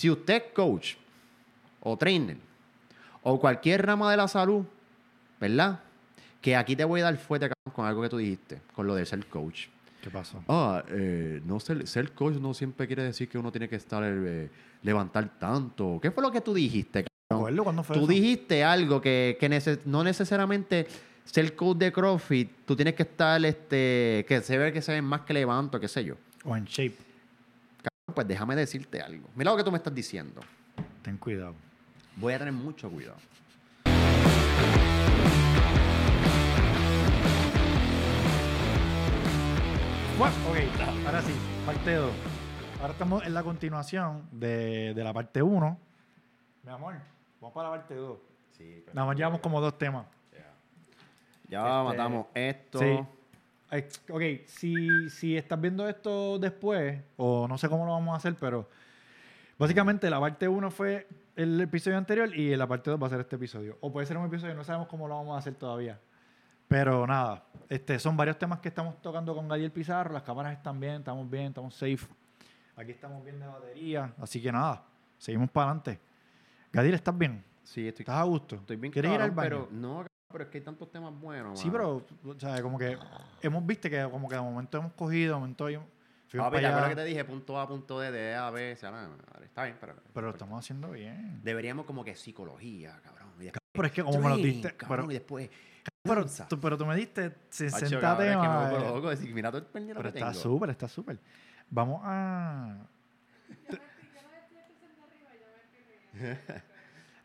Si usted es coach o trainer o cualquier rama de la salud, ¿verdad? Que aquí te voy a dar fuerte con algo que tú dijiste, con lo de ser coach. ¿Qué pasó? Ah, eh, no ser, ser coach no siempre quiere decir que uno tiene que estar eh, levantar tanto. ¿Qué fue lo que tú dijiste? ¿Me cabrón? fue Tú eso? dijiste algo que, que nece- no necesariamente ser coach de CrossFit, tú tienes que estar, este, que se ve que se ven más que levanto, qué sé yo. O en shape. Pues déjame decirte algo. Mira lo que tú me estás diciendo. Ten cuidado. Voy a tener mucho cuidado. Bueno, ok, ahora sí, parte 2. Ahora estamos en la continuación de, de la parte 1. Mi amor, vamos para la parte 2. Sí, Nada más llevamos como dos temas. Ya Este, matamos esto. Sí. Ok, si, si estás viendo esto después, o no sé cómo lo vamos a hacer, pero básicamente la parte 1 fue el episodio anterior y la parte 2 va a ser este episodio. O puede ser un episodio, no sabemos cómo lo vamos a hacer todavía. Pero nada, este, son varios temas que estamos tocando con Gadiel Pizarro. Las cámaras están bien, estamos bien, estamos safe. Aquí estamos bien de batería. Así que nada, seguimos para adelante. Gadiel, ¿estás bien? Sí, estoy, ¿Estás a gusto? estoy bien ¿Quieres ir al baño? Pero, no, pero es que hay tantos temas buenos. Sí, mano. pero, o sea, como que hemos visto que como que de momento hemos cogido, de momento hay- fuimos Papi, ¿te para acuerdas allá, que te dije punto A, punto D, D, A, B, madre? Está bien, pero... pero lo estamos haciendo bien. Deberíamos como que psicología, cabrón. Y después, Pero es que como me lo diste, cabrón, pero, y después... pero, tú, pero tú me diste Hacho, 60 cabrón, es que me loco, decir, mira todo el pendiente Pero que está tengo. súper, está súper. Vamos a...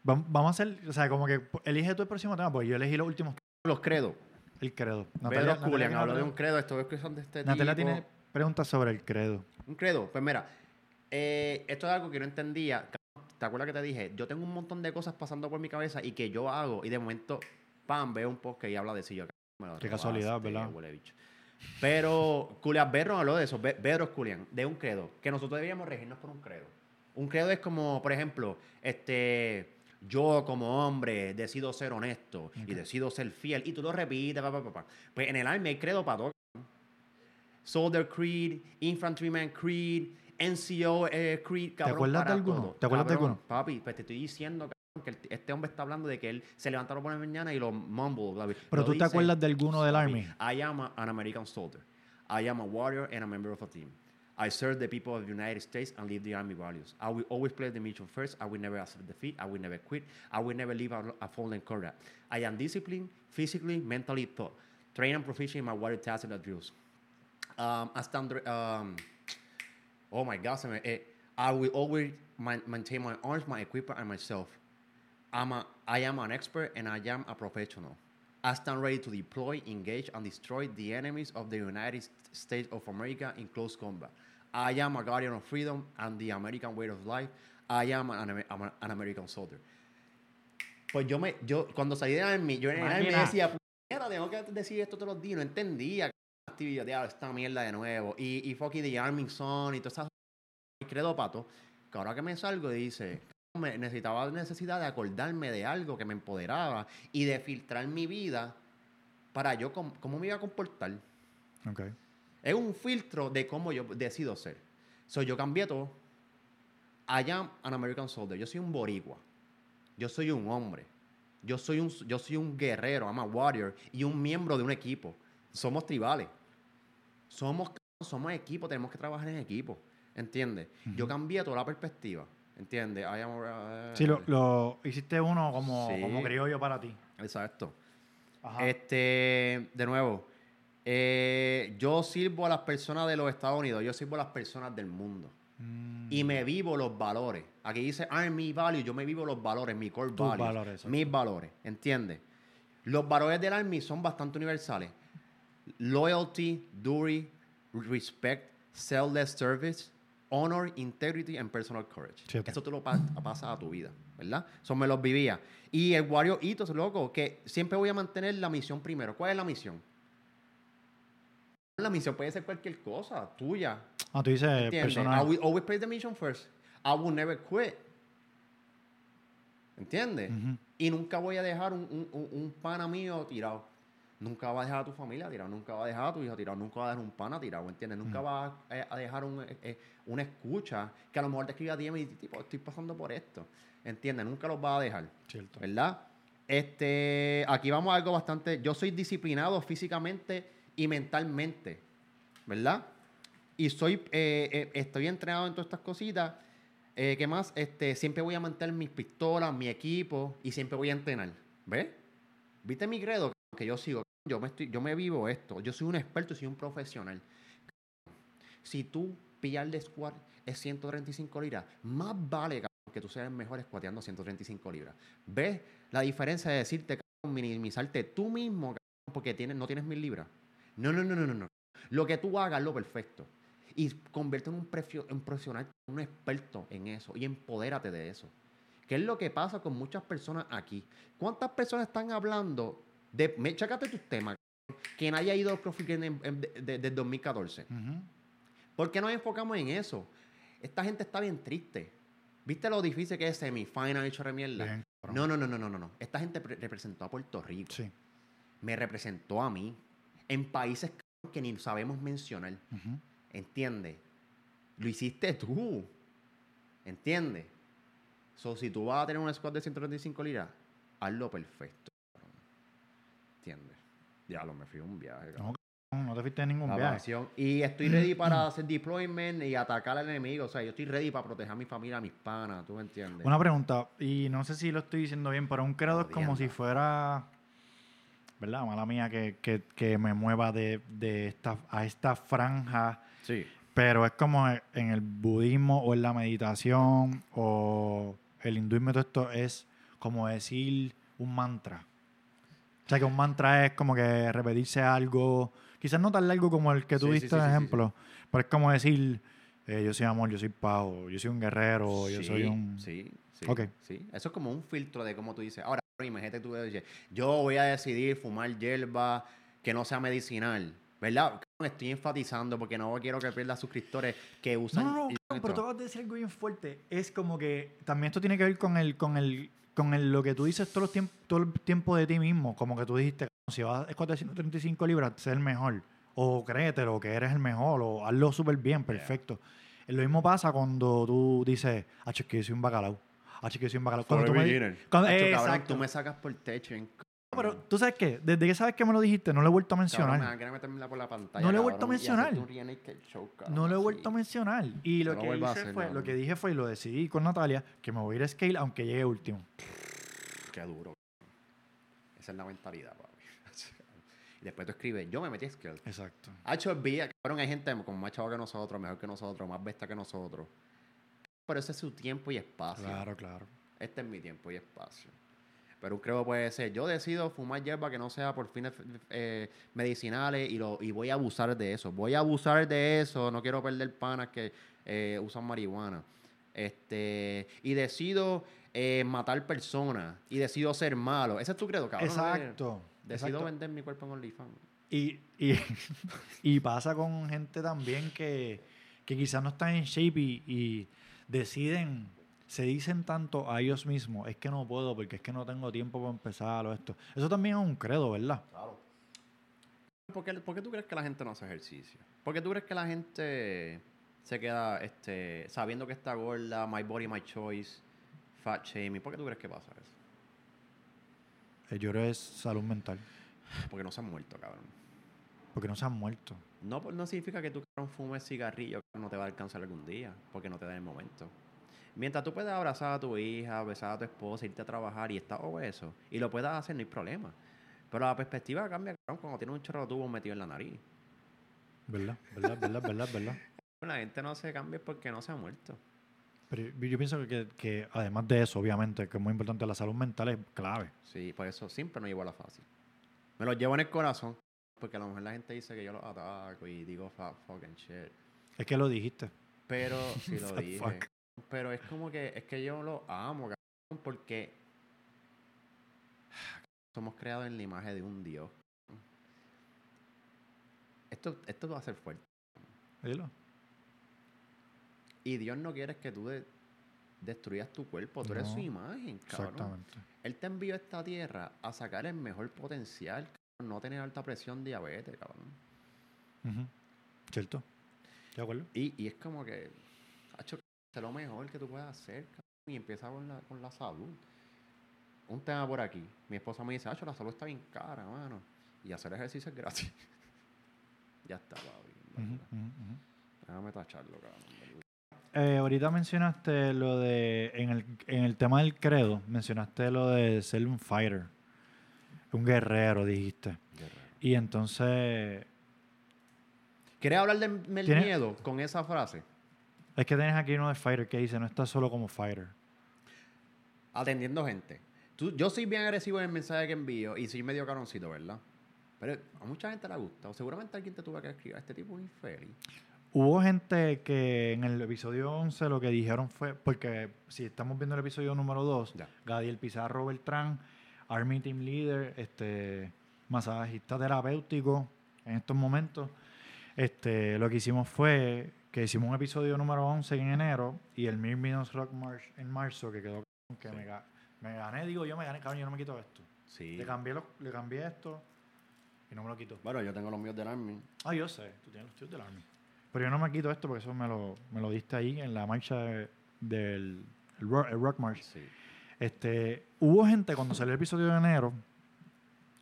Vam- Vamos a hacer, o sea, como que elige tú el próximo tema, porque yo elegí los últimos, Los credos. el credo. Pedro Culian habló de un credo. Esto es que son de este Natalia tipo. tiene preguntas sobre el credo. Un credo. Pues mira, eh, esto es algo que no entendía. ¿Te acuerdas que te dije? Yo tengo un montón de cosas pasando por mi cabeza y que yo hago y de momento, pam, veo un post que habla de sí. Yo, Qué casualidad, ¿verdad? Pero Culian Berro habló de eso, Bedros Culian, de un credo, que nosotros debíamos regirnos por un credo. Un credo es como, por ejemplo, este, yo como hombre decido ser honesto y decido ser fiel y tú lo repites, pa, pa, pa. Pues en el Army hay credo para todo. Soldier Creed, Infantryman Creed, NCO eh, Creed, cabrón, acuerdas de alguno? todo. ¿Te acuerdas de alguno? Papi, pues te estoy diciendo, cabrón, que el- este hombre está hablando de que él se levanta por la mañana y lo mumble. Pero Lo tú te acuerdas de alguno del Army. I am an American soldier. I am a warrior and a member of a team. I serve the people of the United States and live the Army values. I will always play the mission first. I will never accept defeat. I will never quit. I will never leave a, a fallen comrade. I am disciplined, physically, mentally, thought. Trained and proficient in my water tasks and drills. Um, I stand, um, oh my God, se me- eh, I will always man- maintain my arms, my equipment, and myself. I'm a, I am an expert and I am a professional. I stand ready to deploy, engage, and destroy the enemies of the United States of America in close combat. I am a guardian of freedom and the American way of life. I am an, an American soldier. Pues yo me, yo cuando salí de Army, yo en el Army decía, puñeta, tengo que decir esto todos los días, no entendía actividad, esta mierda de nuevo. Y, y fucking The Army Son y todas esas credo pato, que ahora que me salgo dice, me necesitaba necesidad de acordarme de algo que me empoderaba y de filtrar mi vida para yo com- cómo me iba a comportar. Ok. Es un filtro de cómo yo decido ser. So, yo cambié todo. I am an American soldier. Yo soy un boricua. Yo soy un hombre. Yo soy un, yo soy un guerrero, I'm a warrior y un miembro de un equipo. Somos tribales. Somos, somos equipo, tenemos que trabajar en equipo. ¿Entiendes? Yo cambié toda la perspectiva. ¿Entiendes? I am a- Sí, lo, lo hiciste uno como, Sí. como criollo para ti. Exacto. Ajá. Este, de nuevo, eh, yo sirvo a las personas de los Estados Unidos, yo sirvo a las personas del mundo. Mm, Y me vivo los valores. Aquí dice Army Value, yo me vivo los valores, mi core values, valores, mis valores, ¿entiendes? Los valores del Army son bastante universales. Loyalty, duty, respect, selfless service, honor, integrity and personal courage. Eso te lo pa- pasa a tu vida, ¿verdad? Eso me los vivía. Y el Wario Ethos, loco, que siempre voy a mantener la misión primero. ¿Cuál es la misión? La misión puede ser cualquier cosa, tuya, Ah, tú dices ¿Entiendes? personal. I will always play the mission first. I will never quit. ¿Entiendes? Ujú. Y nunca voy a dejar un, un, un- un pana mío tirado. nunca vas a dejar a tu familia tirado, nunca vas a dejar a tu hijo tirado, nunca vas a dejar un pana tirado, ¿entiendes? Nunca Mm. vas a, eh, a dejar un, eh, eh, una escucha que a lo mejor te escribe a ti y dice, tipo, estoy pasando por esto, ¿entiendes? Nunca los vas a dejar, Cierto. ¿verdad? Este, aquí vamos a algo bastante, yo soy disciplinado físicamente y mentalmente, ¿verdad? Y soy, eh, eh, estoy entrenado en todas estas cositas. Eh, ¿Qué más? Este, siempre voy a mantener mis pistolas, mi equipo y siempre voy a entrenar. ¿Ves? ¿Viste mi credo? Que yo sigo. Yo me, estoy, yo me vivo esto. Yo soy un experto, soy un profesional. Si tú pillar de squat es 135 libras, más vale que tú seas el mejor squateando 135 libras. ¿Ves la diferencia de decirte, minimizarte tú mismo porque tienes, no tienes mil libras? No, no, no, no, no, no. Lo que tú hagas, lo perfecto. Y convierte en un, profesional, un experto en eso. Y empodérate de eso. ¿Qué es lo que pasa con muchas personas aquí? ¿Cuántas personas están hablando de... Me, chécate tus temas. Quien haya ido al CrossFit desde 2014. Ujú. ¿Por qué nos enfocamos en eso? Esta gente está bien triste. ¿Viste lo difícil que es semifinal hecho de mierda? Bien. No, no, no, no, no, no. Esta gente pre- representó a Puerto Rico. Sí. Me representó a mí. En países que ni sabemos mencionar. Ujú. ¿Entiendes? Lo hiciste tú. ¿Entiendes? So, si tú vas a tener un squad de 135 libras, hazlo perfecto. ¿Entiendes? Ya lo me fui a un viaje. No, no te fuiste en ningún La viaje. pasión. Y estoy ready para hacer deployment y atacar al enemigo. O sea, yo estoy ready para proteger a mi familia, a mis panas. ¿Tú me entiendes? Una pregunta, y no sé si lo estoy diciendo bien, pero un credo es como si fuera, ¿verdad? Mala mía que, que, que me mueva de, de esta, a esta franja, sí. pero es como en el budismo o en la meditación o el hinduismo, todo esto es como decir un mantra. O sea, que un mantra es como que repetirse algo, quizás no tan largo como el que tú Sí, diste sí, sí, ejemplo, pero es como decir, eh, yo soy amor, yo soy pavo, yo soy un guerrero, yo soy un... Sí, sí. Ok. sí. Eso es como un filtro de cómo tú dices. Ahora, imagínate tú dices, yo voy a decidir fumar hierba que no sea medicinal. ¿Verdad? Estoy enfatizando porque no quiero que pierda suscriptores que usan. no, no, pero tú acabas de decir algo bien fuerte. Es como que también esto tiene que ver con el, con el, con el, lo que tú dices todo, los tiemp- todo el tiempo de ti mismo. Como que tú dijiste, si vas a escoger 135 libras, sé el mejor. O créetelo que eres el mejor, o hazlo súper bien, perfecto. Lo mismo pasa cuando tú dices, ah, es que yo soy un bacalao. Es que yo soy un bacalao. Cuando tú me- cuando- Hacho, cabrón, exacto. tú me sacas por el techo. en- Pero tú sabes qué, desde que sabes que me lo dijiste, no lo he vuelto a Cabrón, me mencionar. van a querer meterme por la pantalla. No lo he cabrón, vuelto a mencionar. show, cabrón, No lo he así. vuelto a mencionar. Y lo No que hice hacer, fue, lo que dije fue, y lo decidí con Natalia, que me voy a ir a scale aunque llegue último. Qué duro. Esa es la mentalidad, papi. y después tú escribes, yo me metí a Skill. Exacto. Hacho es vida, cabrón, hay gente como más chavo que nosotros, mejor que nosotros, más besta que nosotros. Pero ese es su tiempo y espacio. Claro, claro. Este es mi tiempo y espacio. Pero creo puede ser, yo decido fumar hierba que no sea por fines eh, medicinales y, lo, y voy a abusar de eso. Voy a abusar de eso, no quiero perder panas que eh, usan marihuana. Este, y decido eh, matar personas y decido ser malo. Ese es tu credo, cabrón. Exacto. Decido exacto. vender mi cuerpo en OnlyFans. Y, y, y pasa con gente también que, que quizás no están en shape y, y deciden, se dicen tanto a ellos mismos, es que no puedo porque es que no tengo tiempo para empezar o esto. Eso también es un credo, ¿verdad? Claro. ¿Por qué, por qué tú crees que la gente no hace ejercicio? ¿Por qué tú crees que la gente se queda este, sabiendo que está gorda, my body, my choice, fat shaming? ¿Por qué tú crees que pasa eso? Eh, Yo creo que es salud mental, Porque no se han muerto, cabrón. Porque no se han muerto. No, no significa que tú fumes cigarrillo que no te va a alcanzar algún día, porque no te da el momento. Mientras tú puedas abrazar a tu hija, besar a tu esposa, irte a trabajar y estás obeso, y lo puedas hacer, no hay problema. Pero la perspectiva cambia, cuando tienes un chorro de tubo metido en la nariz. ¿Verdad? ¿Verdad? ¿Verdad? ¿Verdad? ¿Verdad? La gente no se cambia porque no se ha muerto. Pero yo, yo pienso que, que además de eso, obviamente, que es muy importante, la salud mental es clave. Sí, por eso siempre no llevo a la fácil. Me lo llevo en el corazón, porque a lo mejor la gente dice que yo los ataco y digo fa- fucking shit. Es que lo dijiste. Pero, sí lo Fat dije. fuck. Pero es como que, es que yo lo amo, cabrón, porque somos creados en la imagen de un Dios. Esto, esto va a ser fuerte. Dilo. Y Dios no quiere que tú de- destruyas tu cuerpo. Tú eres su imagen, cabrón. Exactamente. Él te envió a esta tierra a sacar el mejor potencial. No tener alta presión, diabetes, cabrón. ¿Cierto? ¿De acuerdo? Y, y es como que, hacho, es lo mejor que tú puedes hacer, cabrón, y empieza con la, con la salud. Un tema por aquí. Mi esposa me dice, hacho, la salud está bien cara, mano. Y hacer ejercicio es gratis. ya está, ujú. Déjame tacharlo, cabrón. Eh, ahorita mencionaste lo de, en el, en el tema del credo, mencionaste lo de ser un fighter, un guerrero, dijiste. Guerrero. Y entonces, ¿Quieres hablar del ¿Tiene- miedo con esa frase? es que tienes aquí uno de fighter que dice, no estás solo como fighter. Atendiendo gente. Tú, yo soy bien agresivo en el mensaje que envío y soy medio caroncito, ¿verdad? Pero a mucha gente le gusta. O seguramente alguien te tuvo que escribir. Este tipo es infeliz. Hubo gente que en el episodio 11 lo que dijeron fue, porque si estamos viendo el episodio número 2, Ya. Gadiel Pizarro Beltrán, Army Team Leader, este, masajista terapéutico en estos momentos, este, lo que hicimos fue que hicimos un episodio número 11 en enero y el Mil Minutes Rock March en marzo, que quedó que Sí. me, ga- me gané, digo yo me gané, cabrón, yo no me quito esto. Sí. Le, cambié los- le cambié esto y no me lo quito. Bueno, yo tengo los míos del Army. Ah, yo sé, tú tienes los tíos del Army. Pero yo no me quito esto porque eso me lo, me lo diste ahí en la marcha de- del el rock, el Rock March. Sí. Este, hubo gente cuando salió el episodio de enero,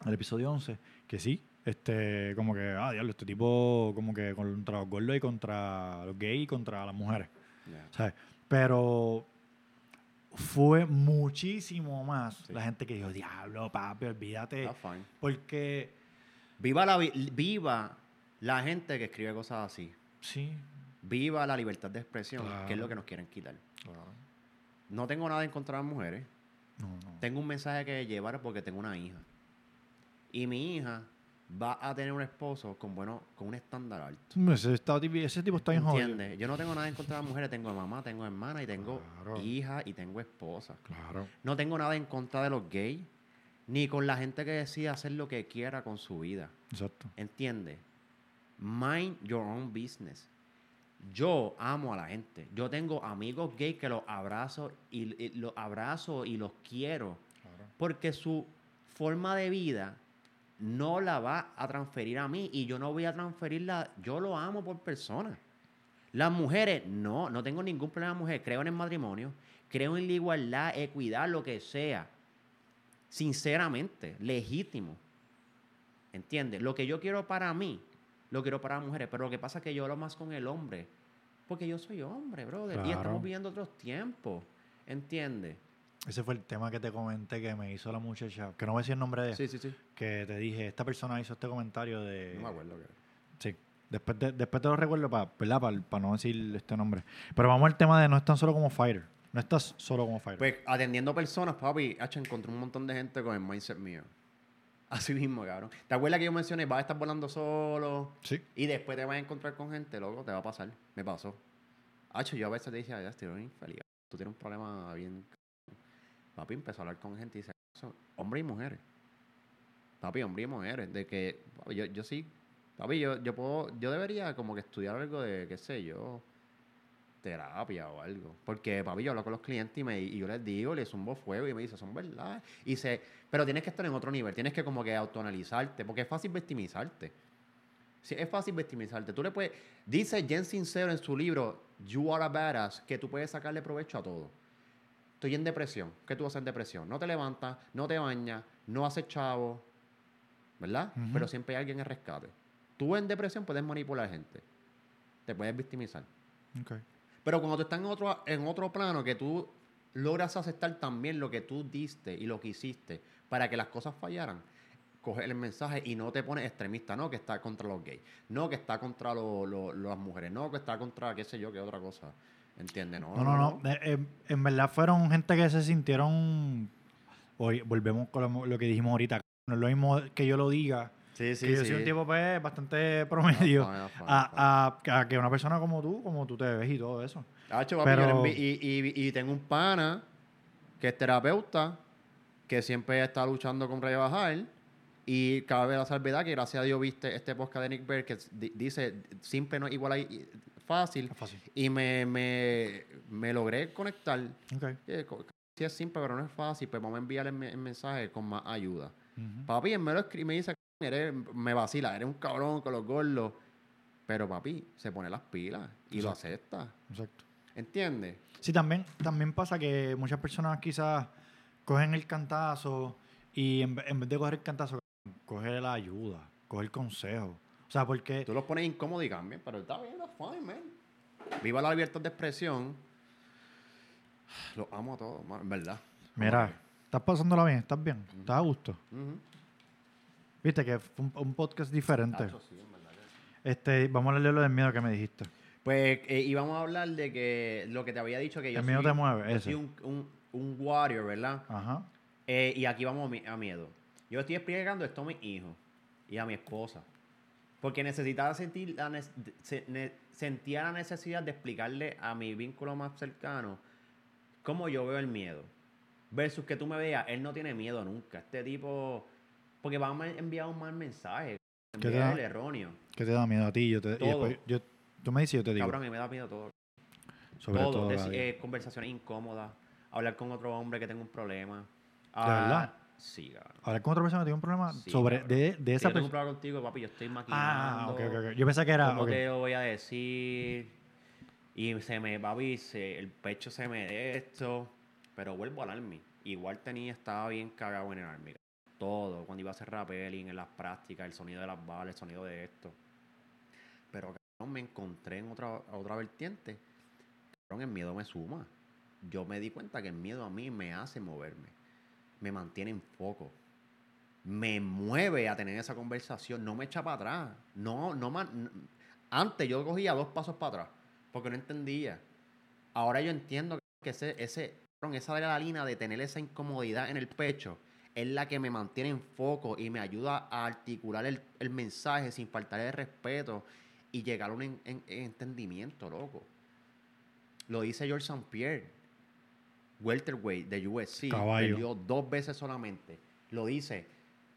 el episodio 11, que sí, este, como que, ah, diablo, este tipo como que contra los gordos y contra los gays y contra las mujeres. ¿sabes? Pero fue muchísimo más Sí. la gente que dijo, diablo, papi, olvídate, porque Viva la, vi- viva la gente que escribe cosas así. sí, Viva la libertad de expresión, que es lo que nos quieren quitar. claro, No tengo nada en contra de las mujeres. no, no. Tengo un mensaje que llevar porque tengo una hija. Y mi hija va a tener un esposo con bueno, con un estándar alto. Ese, está- ese tipo está jodido. ¿Entiendes? Yo no tengo nada en contra de las mujeres. Tengo mamá, tengo hermana y tengo Claro. hija y tengo esposa. Claro. No tengo nada en contra de los gays, ni con la gente que decide hacer lo que quiera con su vida. Exacto. ¿Entiendes? Mind your own business. Yo amo a la gente. Yo tengo amigos gays que los abrazo y, y los abrazo y los quiero Claro. porque su forma de vida no la va a transferir a mí y yo no voy a transferirla. Yo lo amo por persona. Las mujeres, no, no tengo ningún problema con mujeres. Creo en el matrimonio, creo en la igualdad, equidad, lo que sea. Sinceramente, legítimo. ¿Entiendes? Lo que yo quiero para mí, lo quiero para mujeres. Pero lo que pasa es que yo lo más con el hombre. Porque yo soy hombre, brother. Y Claro. estamos viviendo otros tiempos. ¿Entiendes? Ese fue el tema que te comenté que me hizo la muchacha, que no voy a decir el nombre de ella, Sí, sí, sí. que te dije, esta persona hizo este comentario de... No me acuerdo. que- Sí. Después, de- después te lo recuerdo para no decir este nombre. Pero vamos al tema de no están solo como fighter. No estás solo como fighter. Pues atendiendo personas, papi, H, encontré un montón de gente con el mindset mío. Así mismo, cabrón. ¿Te acuerdas que yo mencioné, vas a estar volando solo sí. y después te vas a encontrar con gente, loco? Te va a pasar. Me pasó. H, yo a veces te dije, ya, estoy infeliz. Tú tienes un problema bien... Papi empezó a hablar con gente y dice, "Son hombres y mujeres. Papi, hombres y mujeres. De que, papi, yo, yo sí, papi, yo, yo puedo, yo debería como que estudiar algo de, qué sé yo, terapia o algo. Porque, papi, yo hablo con los clientes y, me, y yo les digo, les zumbo fuego y me dice, son verdad. Y se, pero tienes que estar en otro nivel, tienes que como que autoanalizarte, porque es fácil victimizarte. Sí, es fácil victimizarte. Tú le puedes, dice Jen Sincero en su libro, You Are a Badass, que tú puedes sacarle provecho a todo. Estoy en depresión. ¿Qué tú haces en depresión? No te levantas, no te bañas, no haces chavo, ¿verdad? Pero siempre hay alguien en rescate. Tú en depresión puedes manipular gente. Te puedes victimizar. Ok. Pero cuando tú estás en otro, en otro plano, que tú logras aceptar también lo que tú diste y lo que hiciste para que las cosas fallaran, coges el mensaje y no te pones extremista, no que está contra los gays, no que está contra lo- lo- las mujeres, no que está contra qué sé yo, qué otra cosa. ¿Entiendes? No, No, no, no. Eh, en verdad fueron gente que se sintieron... Hoy volvemos con lo, lo que dijimos ahorita. No es lo mismo que yo lo diga, Sí, sí, que yo sí. soy un tipo pues, bastante promedio, Ah, a, a- a que una persona como tú, como tú te ves y todo eso. Hacho, papi, Pero- y, y- y tengo un pana que es terapeuta, que siempre está luchando con rebajar. Y cabe la salvedad que gracias a Dios viste este podcast de Nick Bear que di- dice simple no es igual a fácil. Fácil. Y me, me, me logré conectar. Ok. Eh, Sí es simple, pero no es fácil. Pues vamos a enviarle el, me- el mensaje con más ayuda. Ujú. Papi, él me lo escribe me dice, eres, me vacila, eres un cabrón con los gordos. Pero papi, se pone las pilas y lo acepta. Exacto. ¿Entiendes? Sí, también, también pasa que muchas personas quizás cogen el cantazo y en, ve- en vez de coger el cantazo, coge la ayuda, coge el consejo. O sea, porque Tú los pones incómodos y cambian, pero está bien, that's fine, man. Viva la libertad de expresión. Los amo a todos, man, en verdad. Mira, estás pasándola bien, estás bien, estás a gusto. Ujú. Viste que fue un, un podcast diferente. Tacho, sí, en verdad que- Este, vamos a leer lo del miedo que me dijiste. Pues eh, íbamos a hablar de que lo que te había dicho que yo El miedo soy, te mueve, yo ese. soy un, un, un warrior, ¿verdad? Ajá. Eh, y aquí vamos a, mi- a miedo. Yo estoy explicando esto a mi hijo y a mi esposa. Porque necesitaba sentir la, nes- se- ne- sentía la necesidad de explicarle a mi vínculo más cercano cómo yo veo el miedo. Versus que tú me veas, él no tiene miedo nunca. Este tipo... Porque van a enviar un mal mensaje. ¿Qué te da? el erróneo. ¿Qué te da miedo a ti? Yo te, y Todo. después, yo, tú me dices y yo te digo. Cabrón, a mí me da miedo todo. sobre todo, todo. deci- eh, conversaciones incómodas, hablar con otro hombre que tenga un problema. ¿De Ah, verdad? Sí, cabrón. Hablar con otra persona que tiene un problema Sí, sobre cabrón. de, de Si esa yo tengo persona. un problema contigo, papi, yo estoy maquinando. Ah, ok, ok. Yo pensé que era. ¿Cómo ok. te lo voy a decir? Y se me, papi, se- el pecho se me de esto. Pero vuelvo al army. Igual tenía, estaba bien cagado en el army. Cuando iba a hacer rappelling, en las prácticas, el sonido de las balas, el sonido de esto. Pero, me encontré en otra, otra vertiente. El miedo me suma. Yo me di cuenta que el miedo a mí me hace moverme. Me mantiene en foco me mueve a tener esa conversación, no me echa para atrás. No, no ma- n- Antes yo cogía dos pasos para atrás porque no entendía. Ahora yo entiendo que ese, ese, esa adrenalina de tener esa incomodidad en el pecho es la que me mantiene en foco y me ayuda a articular el, el mensaje sin faltar el respeto y llegar a un en- en- entendimiento, loco. Lo dice George St. Pierre, welterweight de USC, Caballo. perdió dos veces solamente. Lo dice.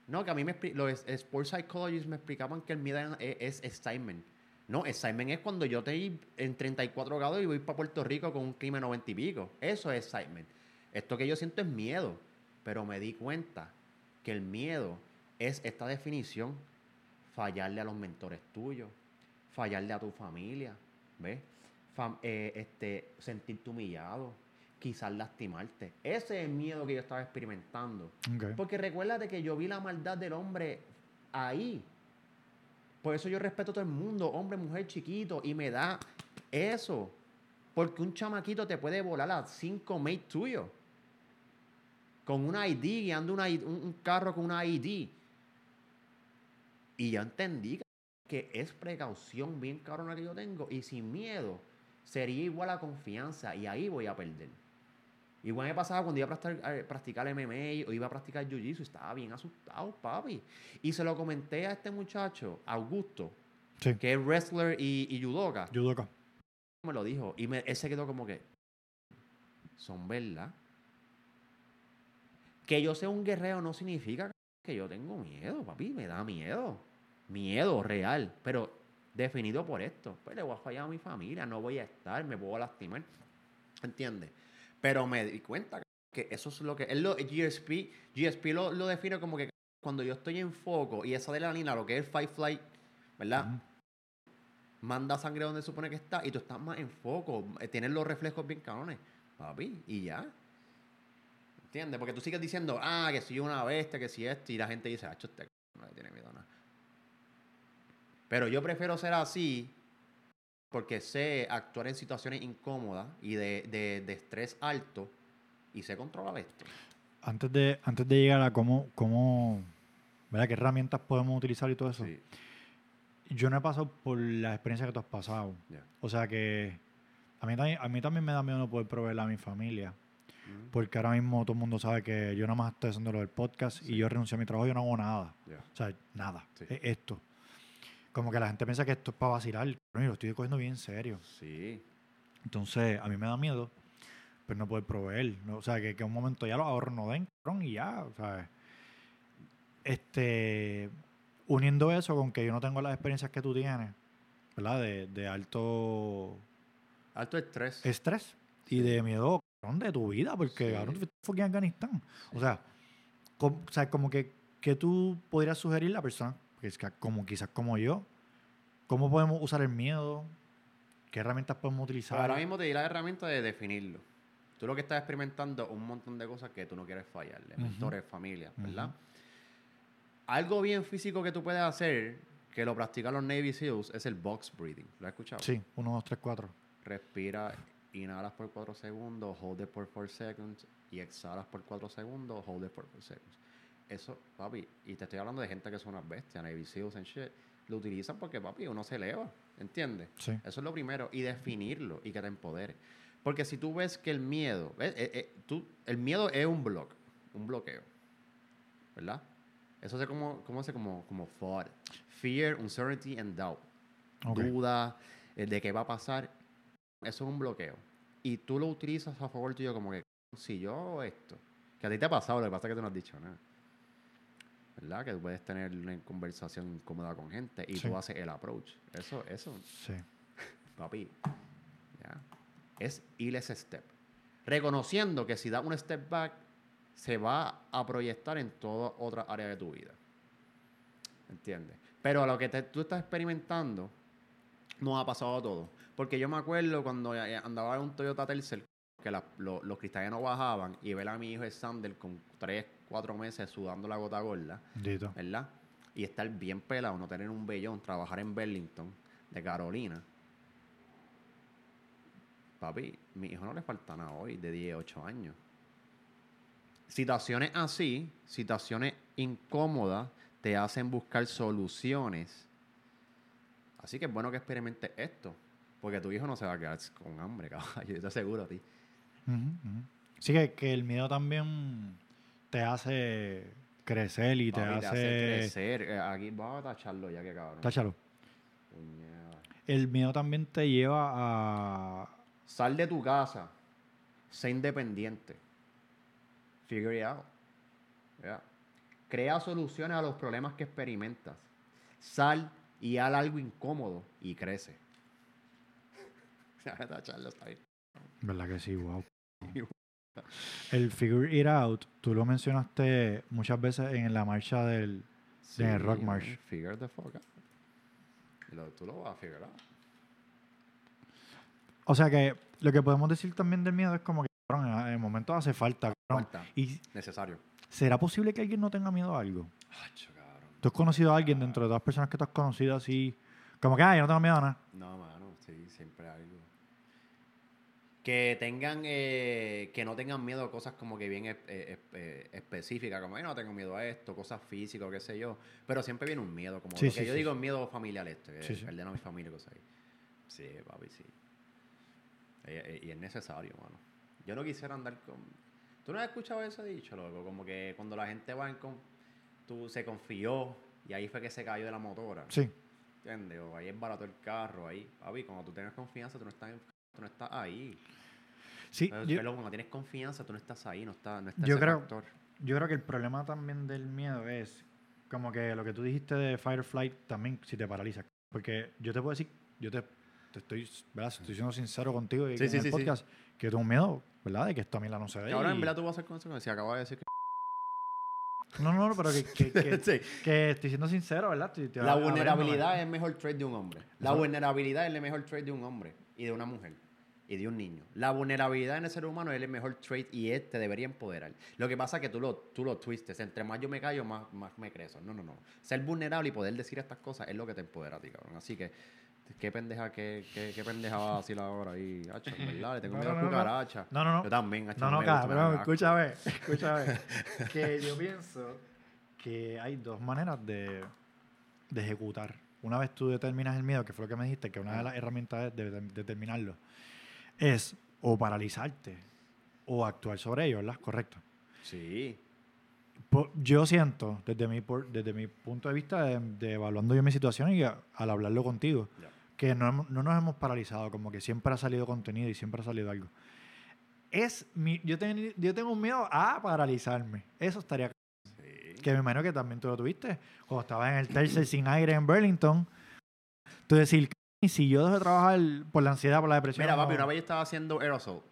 No, que a mí me los sports psychologists me explicaban que el miedo es, es excitement. No, excitement es cuando yo estoy en 34 grados y voy para Puerto Rico con un clima de 90 y pico. Eso es excitement. Esto que yo siento es miedo. Pero me di cuenta que el miedo es esta definición. Fallarle a los mentores tuyos. Fallarle a tu familia. ¿Ves? Fam- eh, este, sentirte humillado. Quizás lastimarte. Ese es el miedo que yo estaba experimentando. Porque recuérdate que yo vi la maldad del hombre ahí. Por eso yo respeto a todo el mundo, hombre, mujer, chiquito, y me da eso. Porque un chamaquito te puede volar a cinco mates tuyos. Con una ID, guiando una un, un carro con una ID. Y ya entendí que es precaución bien cabrona que yo tengo. Y sin miedo, sería igual a confianza. Y ahí voy a perder. Igual me pasaba cuando iba a practicar, a practicar MMA o iba a practicar Jiu-Jitsu, estaba bien asustado, papi. Y se lo comenté a este muchacho, Augusto, Sí. que es wrestler y, y judoka. Judoka. Me lo dijo. Y me, él se quedó como que, son verdad. Que yo sea un guerrero no significa que yo tengo miedo, papi. Me da miedo. Miedo real. Pero definido por esto. Pues le voy a fallar a mi familia, no voy a estar, me puedo lastimar. ¿Entiendes? Pero me di cuenta que eso es lo que. Él lo, GSP, GSP lo, lo define como que cuando yo estoy en foco y esa adrenalina, lo que es el fight flight, ¿verdad? Manda sangre donde supone que está y tú estás más en foco. eh, Tienes los reflejos bien cabrones. Papi, y ya. ¿Entiendes? Porque tú sigues diciendo, ah, que soy una bestia, que si esto, y la gente dice, ah, este no le tiene miedo a nada. Pero yo prefiero ser así porque sé actuar en situaciones incómodas y de, de- de estrés alto y sé controlar esto. Antes de, antes de llegar a cómo, cómo, ¿verdad? ¿Qué herramientas podemos utilizar y todo eso? Sí, Yo no he pasado por la experiencia que tú has pasado. ya. O sea que a mí, también- a mí también me da miedo no poder proveerle a mi familia. Mm, Porque ahora mismo todo el mundo sabe que yo nada más estoy haciendo lo del podcast y yo renuncié a mi trabajo y yo no hago nada. O sea, nada. Sí. Es esto. Como que la gente piensa que esto es para vacilar. Pero yo lo estoy cogiendo bien serio. Sí, Entonces, a mí me da miedo, pero no poder proveer. ¿no? O sea, que, que un momento ya los ahorros no den, y ya, sea. Este, uniendo eso con que yo no tengo las experiencias que tú tienes, ¿verdad? De, de alto alto estrés. estrés y de miedo, de tu vida, porque, Sí. cabrón, tú fuiste fucking Afganistán. O sea, com- o sea, como que, ¿qué tú podrías sugerir a la persona, que es que como quizás como yo, cómo podemos usar el miedo? ¿Qué herramientas podemos utilizar? Ahora mismo te di la herramienta de definirlo. Tú lo que estás experimentando un montón de cosas que tú no quieres fallarle. Ujú. Mentores, familia, ¿verdad? Ujú. Algo bien físico que tú puedes hacer, que lo practican los Navy SEALs, es el box breathing. ¿Lo has escuchado? Sí, uno, dos, tres, cuatro. Respira, inhalas por 4 segundos, hold it por 4 seconds y exhalas por 4 segundos, hold it por 4 seconds. Eso, papi, y te estoy hablando de gente que son unas bestias, Navy SEALs and shit, lo utilizan porque, papi, uno se eleva, ¿entiendes? Sí. Eso es lo primero, y definirlo y que te empodere. Porque si tú ves que el miedo. Eh, eh, tú, el miedo es un block, un bloqueo, ¿verdad? Eso es como, como, se como, como thought. Fear, uncertainty and doubt Ok. duda eh, de qué va a pasar, eso es un bloqueo. Y tú lo utilizas a favor tuyo como que, si yo hago esto, que a ti te ha pasado, lo que pasa es que tú no has dicho nada. ¿Verdad? Que tú puedes tener una conversación incómoda con gente y Sí. tú haces el approach. Eso, eso, Sí. papi, ya. Es ir ese step. Reconociendo que si das un step back, se va a proyectar en toda otra área de tu vida. ¿Entiendes? Pero a lo que te- tú estás experimentando, no ha pasado todo. Porque yo me acuerdo cuando eh, andaba en un Toyota Tercel, que la- lo- los cristales no bajaban, y ver a mi hijo Sander con 3, 4 meses sudando la gota gorda, Dito. ¿verdad? Y estar bien pelado, no tener un vellón, trabajar en Burlington, de Carolina. Papi, mi hijo no le falta nada hoy, de 10, 8 años. Situaciones así, situaciones incómodas, te hacen buscar soluciones. Así que es bueno que experimentes esto. Porque tu hijo no se va a quedar con hambre, caballo. Yo te aseguro a ti. Ujú. Sí, que, que el miedo también te hace crecer y te, Papi, hace... crecer. Eh, Aquí vamos a tacharlo ya que cabrón. Táchalo. Puñeta. El miedo también te lleva a... Sal de tu casa. Sé independiente. Figure it out. Yeah. Crea soluciones a los problemas que experimentas. Sal y haz algo incómodo y crece. Esta charla está bien. ¿Verdad que sí? Wow. El figure it out, tú lo mencionaste muchas veces en la marcha del... El Rock March. Figure the fuck out. Tú lo vas a figure out. O sea que lo que podemos decir también del miedo es como que, en el momento hace falta. Falta. ¿Y Necesario. será posible que alguien no tenga miedo a algo? Cabrón. ¿Tú has conocido a alguien dentro de todas las personas que tú has conocido así? Como que, ay, yo no tengo miedo a nada. No, mano, sí, siempre algo. Que tengan, eh, que no tengan miedo a cosas como que bien eh, eh, específicas, como yo no tengo miedo a esto, cosas físicas, qué sé yo. Pero siempre viene un miedo, como Sí, lo que sí, yo digo, miedo familiar este, que perder a mi familia, cosas ahí. Sí, papi, sí. Y, es necesario, mano. Yo no quisiera andar con... ¿Tú no has escuchado eso dicho, loco? Como que cuando la gente va en... Con... Tú se confió y ahí fue que se cayó de la motora. Sí. ¿Entiendes? O ahí es barato el carro, ahí. Papi, cuando tú tienes confianza, tú no estás, en- tú no estás ahí. Sí, Pero, yo, cuando tienes confianza, tú no estás ahí, no está, no está Yo ese creo- factor. yo creo que el problema también del miedo es como que lo que tú dijiste de Firefly también si te paraliza. Porque yo te puedo decir, yo te, te estoy, ¿verdad? Estoy siendo sincero contigo y Sí, en sí, el sí, podcast que tengo miedo, ¿verdad? De que esto a mí la no se ve. Y ahora, y- en verdad, tú vas a hacer consecuencias. Acabo de decir que. No, no, no, pero que, que, que- Sí. que estoy siendo sincero, ¿verdad? La vulnerabilidad es el mejor trait de un hombre. La Eso- vulnerabilidad es el mejor trait de un hombre y de una mujer y de un niño. La vulnerabilidad en el ser humano es el mejor trait y él te debería empoderar. Lo que pasa es que tú lo, tú lo twistes. Entre más yo me callo, más, más me crezo. No, no, no. Ser vulnerable y poder decir estas cosas es lo que te empodera a ti, cabrón. Así que, qué pendeja, qué, qué, qué pendeja va a decir ahora ahí. Hacho, en verdad, le tengo No, miedo no, a no, no. cucaracha. No, no, no. Yo también, hacho, No, no, cabrón, escúchame, escúchame. que yo pienso que hay dos maneras de, de ejecutar. Una vez tú determinas el miedo, que fue lo que me dijiste, que una de las herramientas de, de- determinarlo es o paralizarte o actuar sobre ello, ¿verdad? Correcto. Sí. Po- Yo siento, desde mi, desde mi punto de vista, de, de evaluando yo mi situación y a- al hablarlo contigo, que no, no nos hemos paralizado, como que siempre ha salido contenido y siempre ha salido algo. Es mi, yo, ten- yo tengo un miedo a paralizarme. Eso estaría... Sí. Que me imagino que también tú lo tuviste. Cuando estabas en el tercer sin aire en Burlington. Tú decir, "Y si yo dejo de trabajar por la ansiedad, por la depresión... Mira, papi, una vez yo estaba haciendo aerosol.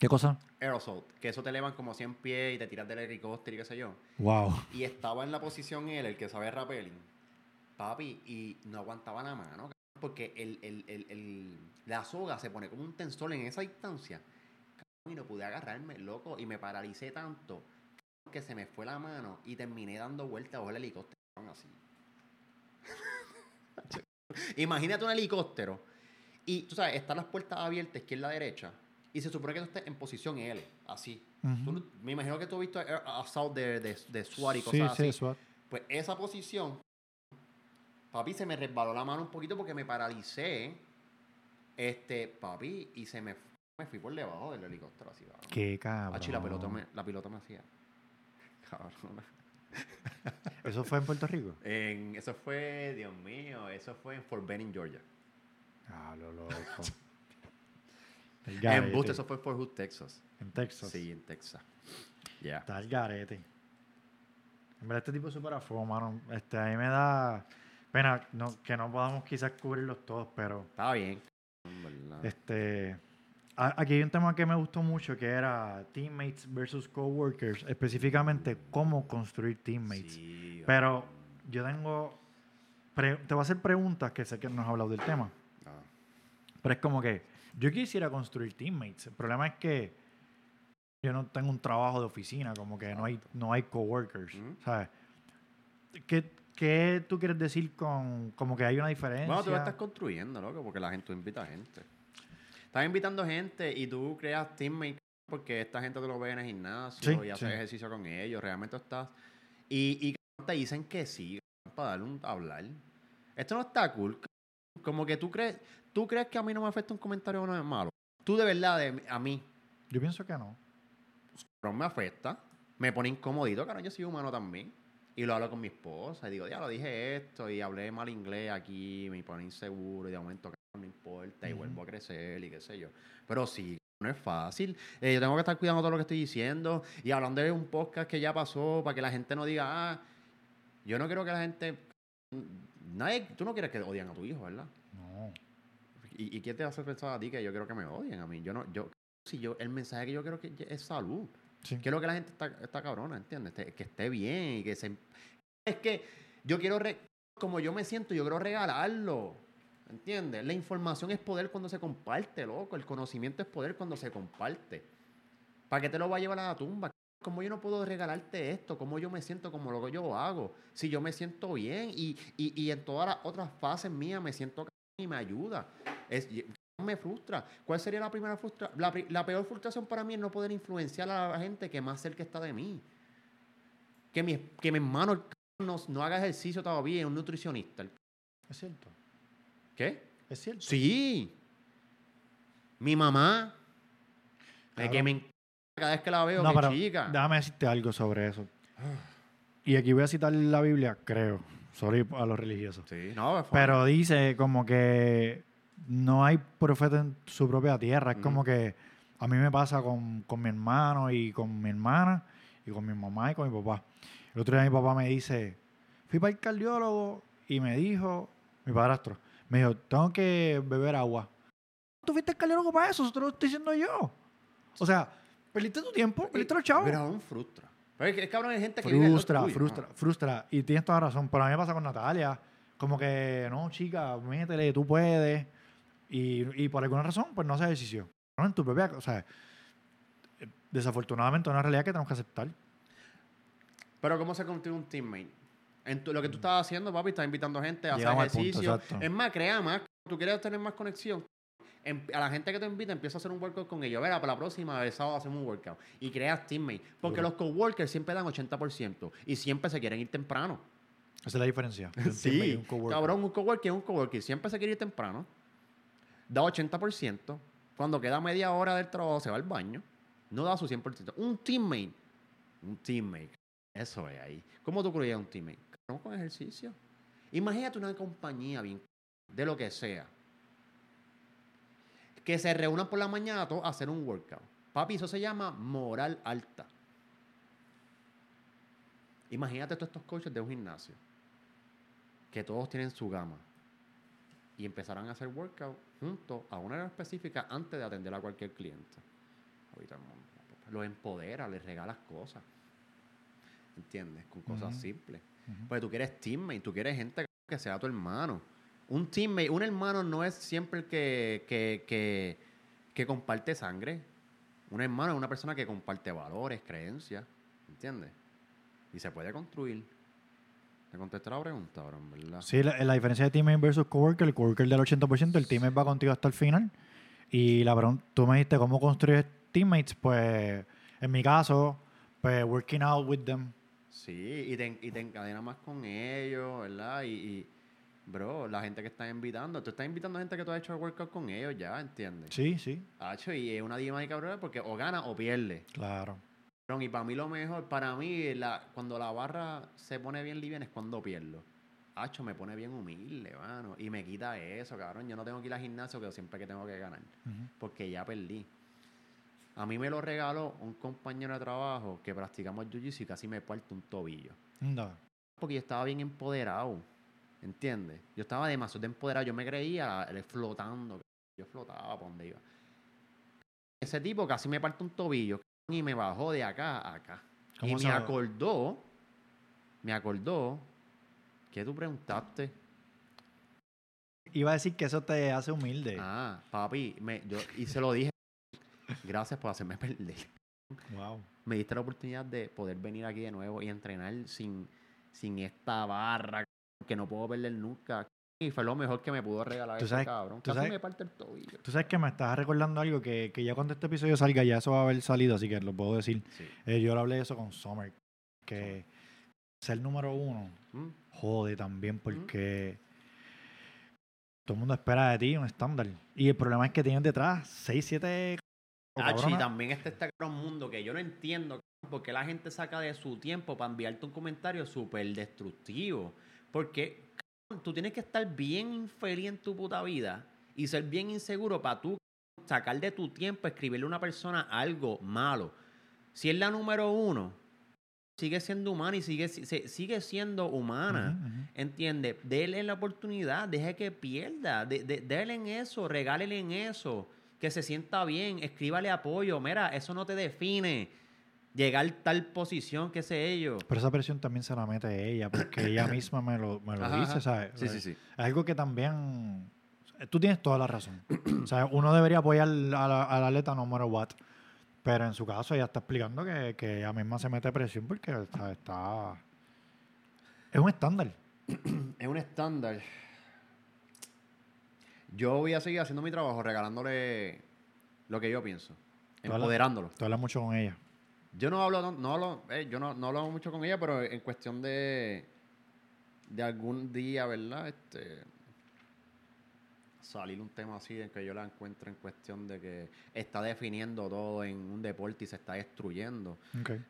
¿Qué cosa? aerosol, que eso te elevan como 100 pies y te tiras del helicóptero y qué sé yo. Wow. Y estaba en la posición él, el que sabe rappelling, papi, y no aguantaba la mano, porque el, el- el- el- la soga se pone como un tensor en esa distancia. Y no pude agarrarme, loco, y me paralicé tanto que se me fue la mano y terminé dando vueltas bajo el helicóptero así. Imagínate un helicóptero y tú sabes, están las puertas abiertas izquierda derecha y se supone que tú estés en posición L, así. Tú me imagino que tú has visto assault de, de, de SWAT y cosas sí, así. Pues esa posición, papi, se me resbaló la mano un poquito porque me paralicé. Este, papi, y se me, me fui por debajo del helicóptero así, cabrón. Qué cabrón. La pelota me, la pilota me hacía. Cabrón. ¿Eso fue en Puerto Rico? En, eso fue, Dios mío, eso fue en Fort Benning, Georgia. Ah, lo loco. En. Buste, eso fue en Fort Hood, Texas. En Texas. Sí, en Texas. Ya. Está el garete. En verdad, este tipo es súper afo, mano. Este, a mí me da pena no- que no podamos quizás cubrirlos todos, pero Estaba bien. este aquí hay un tema que me gustó mucho que era teammates versus coworkers, específicamente cómo construir teammates. Sí, Pero yo tengo pre- te voy a hacer preguntas que sé que no has hablado del tema, ah. pero es como que yo quisiera construir teammates. El problema es que yo no tengo un trabajo de oficina, como que no hay, no hay coworkers. ¿sabes? ¿Qué, ¿Qué tú quieres decir con como que hay una diferencia? Bueno, tú lo estás construyendo, loco, porque la gente tú invita gente. Estás invitando gente y tú creas teammates porque esta gente te lo ve en el gimnasio Sí, y haces sí. ejercicio con ellos. Realmente estás. Y, y te dicen que sí para darle un hablar. Esto no está cool. Como que tú crees, tú crees que a mí no me afecta un comentario no es malo. Tú de verdad, de- a mí, Yo pienso que no. pero me afecta. Me pone incomodito, claro, yo soy humano también. Y lo hablo con mi esposa y digo, ya lo dije esto y hablé mal inglés aquí, me pone inseguro y de momento no importa y vuelvo a crecer y qué sé yo. Pero sí, no es fácil. Eh, yo tengo que estar cuidando todo lo que estoy diciendo y hablando de un podcast que ya pasó para que la gente no diga, ah, yo no quiero que la gente... Nadie, tú no quieres que odien a tu hijo, ¿verdad? No. ¿Y, y quién te hace pensar a ti que yo quiero que me odien a mí? Yo no, yo, si yo, el mensaje que yo quiero que es salud. Sí. Quiero que la gente está, está cabrona, ¿entiendes? Este- Que esté bien y que se... Es que yo quiero, re- como yo me siento, yo quiero regalarlo, ¿entiendes? La información es poder cuando se comparte, loco. El conocimiento es poder cuando se comparte. ¿Para qué te lo va a llevar a la tumba? ¿Cómo yo no puedo regalarte esto? ¿Cómo yo me siento como lo que yo hago? Si yo me siento bien y, y, y en todas las otras fases mías me siento y me ayuda. Es, me frustra. ¿Cuál sería la primera frustra la, pri- la peor frustración para mí es no poder influenciar a la gente que más cerca está de mí? Que mi, que mi hermano no, no haga ejercicio todavía, es un nutricionista. Es cierto. ¿Qué? Es cierto. Sí. Mi mamá. de que me encanta cada vez que la veo, No, pero chica. déjame decirte algo sobre eso. Y aquí voy a citar la Biblia, creo. Sorry a los religiosos. Sí, no, Pero dice como que no hay profeta en su propia tierra. Es como que a mí me pasa con, con mi hermano y con mi hermana y con mi mamá y con mi papá. El otro día mi papá me dice, fui para el cardiólogo y me dijo, mi padrastro, me dijo, tengo que beber agua. ¿Tú fuiste al cardiólogo para eso? Eso te lo estoy diciendo yo. O sea, perdiste tu tiempo, perdiste los chavos. Pero aún frustra. Pero es que, es cabrón, hay gente que vive Frustra, tuyo, frustra, ¿no? frustra. Y tienes toda razón. Pero a mí me pasa con Natalia. Como que, no, chica, métele, tú puedes. Y, y por alguna razón, pues no se ejercicio. No, en tu propia... O sea, eh, desafortunadamente es una realidad que tenemos que aceptar. Pero ¿cómo se construye un teammate? En tu- lo que tú estás haciendo, papi, estás invitando gente a hacer Llegamos ejercicio. es más, crea más. Tú quieres tener más conexión. em- a la gente que te invita, empieza a hacer un workout con ellos. Verá, para la próxima, el sábado hacemos un workout. Y creas teammates. Porque Duro. los coworkers siempre dan 80%. Y siempre se quieren ir temprano. Esa es la diferencia. un Sí, un coworker. cabrón, un coworker es un coworker. Siempre se quiere ir temprano. Da 80%. Cuando queda media hora del trabajo, se va al baño. No da su 100%. Un teammate. Un teammate. Eso es ahí. ¿Cómo tú creías un teammate? Cabrón, con ejercicio. Imagínate una compañía bien de lo que sea. Que se reúnan por la mañana todos a hacer un workout. Papi, eso se llama moral alta. Imagínate todos estos coaches de un gimnasio. Que todos tienen su gama. Y empezarán a hacer workout juntos a una hora específica antes de atender a cualquier cliente. Ahorita el mundo, los empodera, les regalas cosas. ¿Entiendes? Con cosas simples. Porque tú quieres teammate, tú quieres gente que sea tu hermano. Un teammate, un hermano no es siempre el que, que, que, que comparte sangre. Un hermano es una persona que comparte valores, creencias. ¿Entiendes? Y se puede construir. ¿Te contesté la pregunta verdad? Sí, la, la diferencia de teammate versus coworker, el coworker del 80%, el teammate va contigo hasta el final. Y la pregunta, tú me dijiste cómo construyes teammates, pues en mi caso, pues working out with them. Sí, y te, y te encadenas más con ellos, ¿verdad? Y, y, bro, la gente que estás invitando, tú estás invitando a gente que tú has hecho workout con ellos ya, ¿entiendes? Sí, sí, Hacho, y es una dinámica, bro, porque o gana o pierde. claro. Y para mí lo mejor, para mí, la, cuando la barra se pone bien liviana es cuando pierdo. Hacho, me pone bien humilde, mano. Y me quita eso, cabrón. Yo no tengo que ir al gimnasio, que siempre que tengo que ganar. Porque ya perdí. A mí me lo regaló un compañero de trabajo que practicamos jiu-jitsu y casi me parto un tobillo. No. Porque yo estaba bien empoderado. ¿Entiendes? Yo estaba demasiado empoderado. Yo me creía flotando. Yo flotaba por donde iba. Ese tipo casi me parte un tobillo y me bajó de acá a acá. Y ¿Cómo me acordó, me acordó que tú preguntaste. Iba a decir que eso te hace humilde. Ah, papi, me, yo, y se lo dije. Gracias por hacerme perder. Wow. Me diste la oportunidad de poder venir aquí de nuevo y entrenar sin, sin esta barra que no puedo perder nunca. Y fue lo mejor que me pudo regalar Tú ese sabes- cabrón. tú Casi sabes- me parte el tobillo. Tú sabes que me estás recordando algo que, que ya cuando este episodio salga ya eso va a haber salido, así que lo puedo decir. Sí. Eh, yo le hablé de eso con Summer, que ser número uno Mm, jode también porque todo el mundo espera de ti un estándar. Y el problema es que tienes detrás 6, 7 Y también está este cabrón mundo que yo no entiendo cabrón, por qué la gente saca de su tiempo para enviarte un comentario súper destructivo. Porque cabrón, tú tienes que estar bien infeliz en tu puta vida y ser bien inseguro para tú sacar de tu tiempo, escribirle a una persona algo malo. Si es la número uno, sigue siendo humana y sigue, sigue siendo humana. ¿Entiende? Dele la oportunidad, deje que pierda, de, de- dele en eso, regálele en eso, que se sienta bien, escríbale apoyo. Mira, eso no te define. Llegar a tal posición, qué sé yo. Pero esa presión también se la mete ella, porque ella misma me lo, me lo Ajá, dice, ajá. ¿sabes? Sí, sí, sí. Es algo que también... Tú tienes toda la razón. o sea, uno debería apoyar a la- al atleta no matter what. Pero en su caso ella está explicando que, que ella misma se mete presión porque está... está- Es un estándar. Es un estándar. Yo voy a seguir haciendo mi trabajo, regalándole lo que yo pienso, empoderándolo. Tú hablas mucho con ella. Yo no hablo, no hablo, eh, yo no, no hablo mucho con ella, pero en cuestión de, de algún día, ¿verdad? Este, salir un tema así en que yo la encuentro en cuestión de que está definiendo todo en un deporte y se está destruyendo.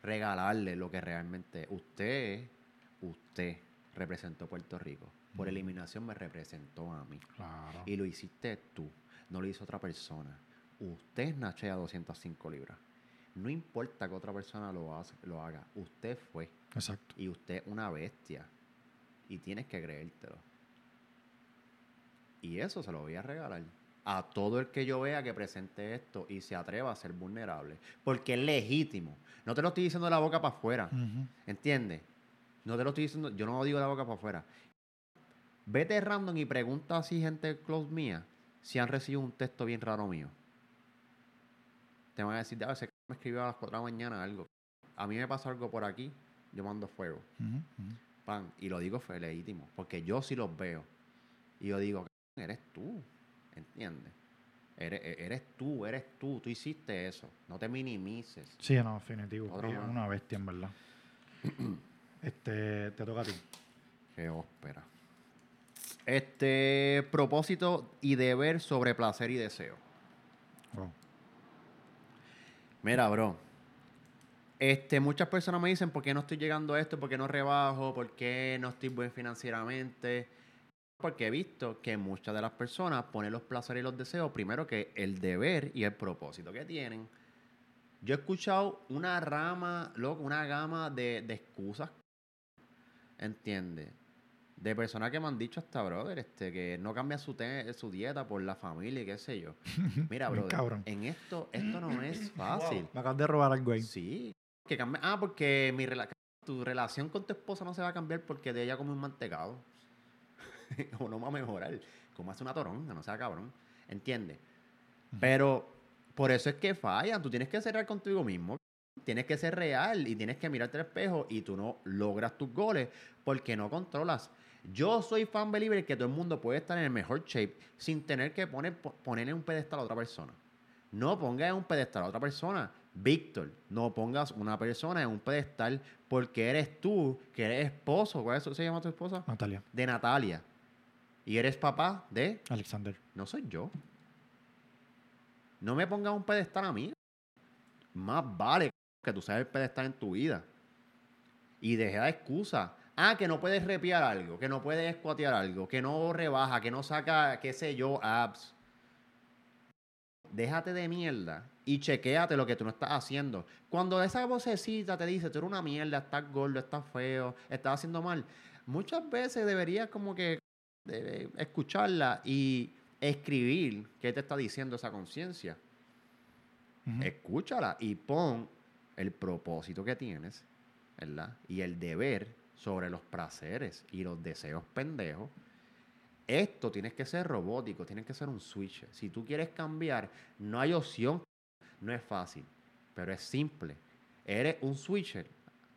Regalarle lo que realmente usted, usted representó Puerto Rico. Por eliminación me representó a mí. Claro. Y lo hiciste tú, no lo hizo otra persona. Usted es Nache a 205 libras. No importa que otra persona lo, hace- lo haga, usted fue. Exacto. Y usted es una bestia. Y tienes que creértelo. Y eso se lo voy a regalar a todo el que yo vea que presente esto y se atreva a ser vulnerable. Porque es legítimo. No te lo estoy diciendo de la boca para afuera. Ujú. ¿Entiendes? No te lo estoy diciendo, yo no digo de la boca para afuera. Vete random y pregunta así gente close mía si han recibido un texto bien raro mío. Te van a decir, a veces me escribió a las 4 de la mañana algo. A mí me pasó algo por aquí, yo mando fuego. Pan, y lo digo fue legítimo, porque yo sí los veo. Y yo digo, eres tú, ¿entiendes? Eres, e- eres tú, eres tú, tú hiciste eso. No te minimices. Sí, no, definitivo. Una bestia, en verdad. este, te toca a ti. Qué ópera. Este propósito y deber sobre placer y deseo. Mira, bro. Este, muchas personas me dicen, ¿por qué no estoy llegando a esto? ¿Por qué no rebajo? ¿Por qué no estoy buen financieramente? Porque he visto que muchas de las personas ponen los placeres y los deseos primero que el deber y el propósito que tienen. Yo he escuchado una rama, loco, una gama de, de excusas. ¿Entiendes? De personas que me han dicho hasta, brother, este, que no cambia su, su dieta por la familia y qué sé yo. Mira, brother, en esto, esto no es fácil. Me acabas de robar algo ahí. Sí. Que cambie. Ah, porque mi rela- tu relación con tu esposa no se va a cambiar porque de ella come un mantecado. o no va a mejorar. Como hace una toronja, no sea cabrón. ¿Entiendes? Pero por eso es que fallan. Tú tienes que ser real contigo mismo. Tienes que ser real y tienes que mirarte al espejo y tú no logras tus goles porque no controlas. Yo soy fan believer que todo el mundo puede estar en el mejor shape sin tener que poner, po- poner en un pedestal a otra persona. No pongas en un pedestal a otra persona. Víctor, no pongas una persona en un pedestal porque eres tú, que eres esposo. ¿Cuál es, se llama tu esposa? Natalia, De Natalia. Y eres papá de... Alexander. No soy yo. No me pongas un pedestal a mí. Más vale que tú sabes el pedestal en tu vida. Y deje de excusa. Ah, que no puedes repiar algo, que no puedes escuatear algo, que no rebaja, que no saca, qué sé yo, abs. Déjate de mierda y chequéate lo que tú no estás haciendo. Cuando esa vocecita te dice, tú eres una mierda, estás gordo, estás feo, estás haciendo mal, muchas veces deberías como que eh, escucharla y escribir qué te está diciendo esa conciencia. Escúchala y pon el propósito que tienes, ¿verdad? Y el deber sobre los placeres y los deseos pendejos. Esto tienes que ser robótico, tienes que ser un switch. Si tú quieres cambiar, no hay opción. No es fácil, pero es simple. Eres un switcher.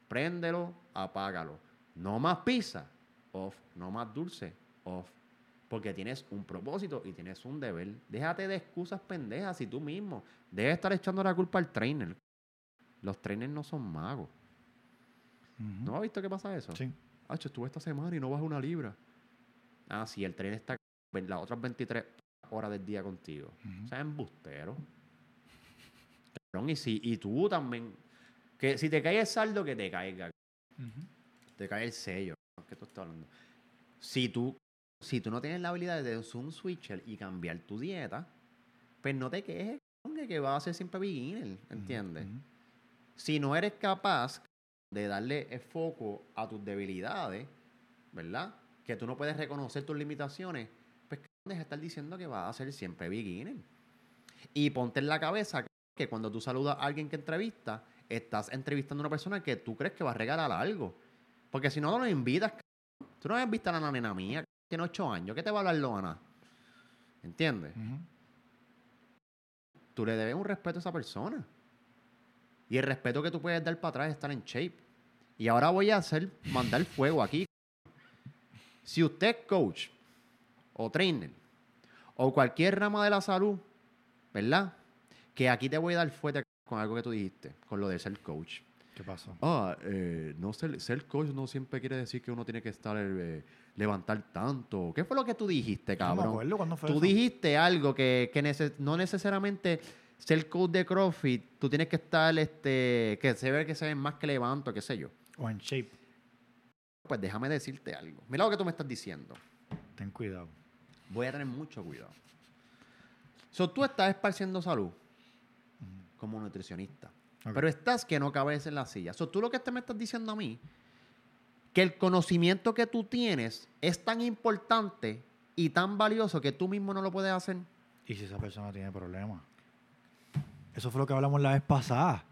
Préndelo, apágalo. No más pizza, off. No más dulce, off. Porque tienes un propósito y tienes un deber. Déjate de excusas pendejas y tú mismo. Debes estar echando la culpa al trainer. Los trainers no son magos. Ujú. ¿No has visto que pasa eso? Sí. Hacho, estuve esta semana y no bajo una libra. Ah, sí, el tren está las otras 23 horas del día contigo. O sea, embustero. Y, si, y tú también. Que si te cae el saldo, que te caiga. Te cae el sello. ¿Qué tú estás hablando? Si tú, si tú no tienes la habilidad de ser un switcher y cambiar tu dieta, pues no te quejes que vas a ser siempre beginner, ¿entiendes? Si no eres capaz de darle el foco a tus debilidades, ¿verdad? Que tú no puedes reconocer tus limitaciones, pues cabrón, deja de estar diciendo que vas a ser siempre beginner. Y ponte en la cabeza que cuando tú saludas a alguien que entrevista, estás entrevistando a una persona que tú crees que va a regalar algo. Porque si no, no lo invitas. cabrón. Tú no has visto a la nena mía, que tiene ocho años, ¿qué te va a hablar Loana? ¿Entiendes? Tú le debes un respeto a esa persona. Y el respeto que tú puedes dar para atrás es estar en shape. Y ahora voy a hacer, mandar fuego aquí. Si usted es coach o trainer o cualquier rama de la salud, ¿verdad? Que aquí te voy a dar fuerte con algo que tú dijiste, con lo de ser coach. ¿Qué pasó? Ah, eh, no ser, ser coach no siempre quiere decir que uno tiene que estar eh, levantar tanto. ¿Qué fue lo que tú dijiste, No me cabrón? acuerdo cuándo fue Tú eso. dijiste algo que, que no necesariamente ser coach de CrossFit, tú tienes que estar, este, que se ve que se ven más que levanto, qué sé yo. O en shape. Pues déjame decirte algo. Mira lo que tú me estás diciendo. Ten cuidado. Voy a tener mucho cuidado. So, tú estás esparciendo salud como nutricionista. Pero estás que no cabes en la silla. So, tú lo que te me estás diciendo a mí, que el conocimiento que tú tienes es tan importante y tan valioso que tú mismo no lo puedes hacer. ¿Y si esa persona tiene problemas? Eso fue lo que hablamos la vez pasada.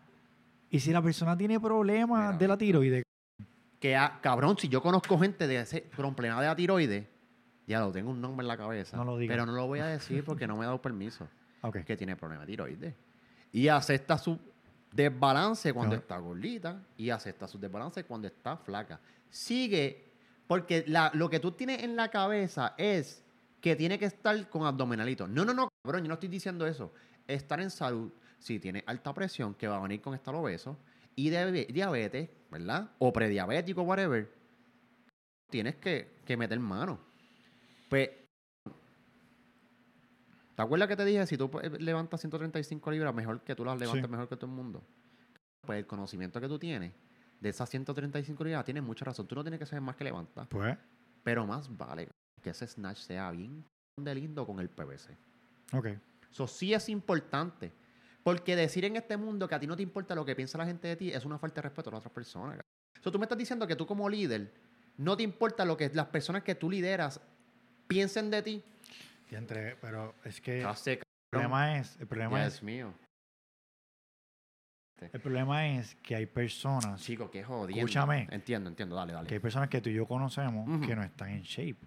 ¿Y si la persona tiene problemas Mira. de la tiroides? Que, ah, cabrón, si yo conozco gente de ese problema de la tiroides, ya lo tengo un nombre en la cabeza. No lo digas. Pero no lo voy a decir porque no me he dado permiso. Que tiene problema de tiroides. Y acepta su desbalance cuando está gordita y acepta su desbalance cuando está flaca. Sigue, porque la- lo que tú tienes en la cabeza es que tiene que estar con abdominalito. No, no, no, cabrón, yo no estoy diciendo eso. Estar en salud, si tiene alta presión, que va a venir con estar obeso, y de- diabetes, ¿verdad? O prediabético, whatever, tienes que, que meter mano. Pues, ¿te acuerdas que te dije, si tú pues, levantas 135 libras, mejor que tú las levantes Sí. mejor que todo el mundo? Pues el conocimiento que tú tienes de esas 135 libras tienes mucha razón. Tú no tienes que saber más que levantar. Pues, Pero más vale que ese snatch sea bien de lindo con el PVC. ok. Eso sí es importante. Porque decir en este mundo que a ti no te importa lo que piensa la gente de ti es una falta de respeto a las otras personas. Eso tú me estás diciendo que tú como líder No te importa lo que las personas que tú lideras piensen de ti. Y entre, pero es que sé, el problema es, el problema ya es, es mío. el problema es que hay personas, Chico, qué jodiendo. Escúchame. Entiendo, entiendo. Dale, dale. que hay personas que tú y yo conocemos Ujú. que no están en shape.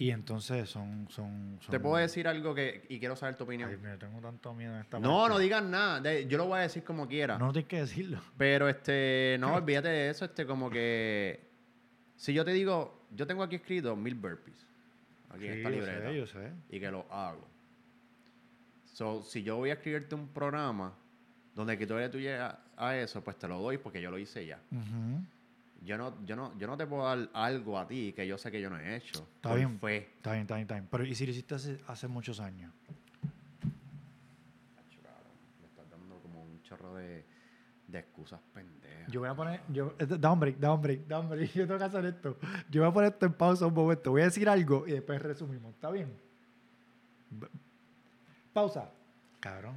Y entonces son, son, Te puedo decir algo que y quiero saber tu opinión. Ay, mira, tengo tanto miedo en esta no, parte. no digas nada. de- yo lo voy a decir como quiera. No tienes que decirlo. Pero este, no, olvídate de eso, este, como que si yo te digo, yo tengo aquí escrito mil burpees. Aquí en Sí, esta yo libreta. sé, yo sé. Y que lo hago. So, si yo voy a escribirte un programa donde que todavía tú llegas a eso, pues te lo doy porque yo lo hice ya. Ujú. Yo no, yo no, yo no te puedo dar algo a ti que yo sé que yo no he hecho. Está bien. fe. Está bien, está bien, está bien. Pero ¿y si lo hiciste hace, hace muchos años? Me estás dando como un chorro de, de excusas pendejas. Yo voy a poner, yo, eh, da un break, da un break, da un break. Yo tengo que hacer esto. Yo voy a poner esto en pausa un momento. Voy a decir algo y después resumimos. ¿Está bien? Pausa. Cabrón.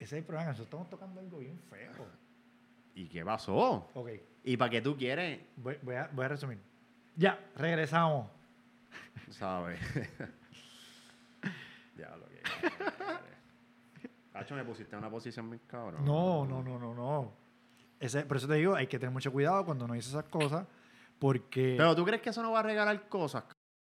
Ese es el problema. Nosotros estamos tocando algo bien feo. ¿Y qué pasó? Ok, ¿Y para qué tú quieres? voy, voy a, voy a resumir. Ya, regresamos. ¿Sabes? ya lo que. Hacho, me pusiste en una posición muy cabrón. No, no, no, no, no. Ese, por eso te digo, hay que tener mucho cuidado cuando uno dice esas cosas, porque... Pero tú crees que eso no va a regalar cosas?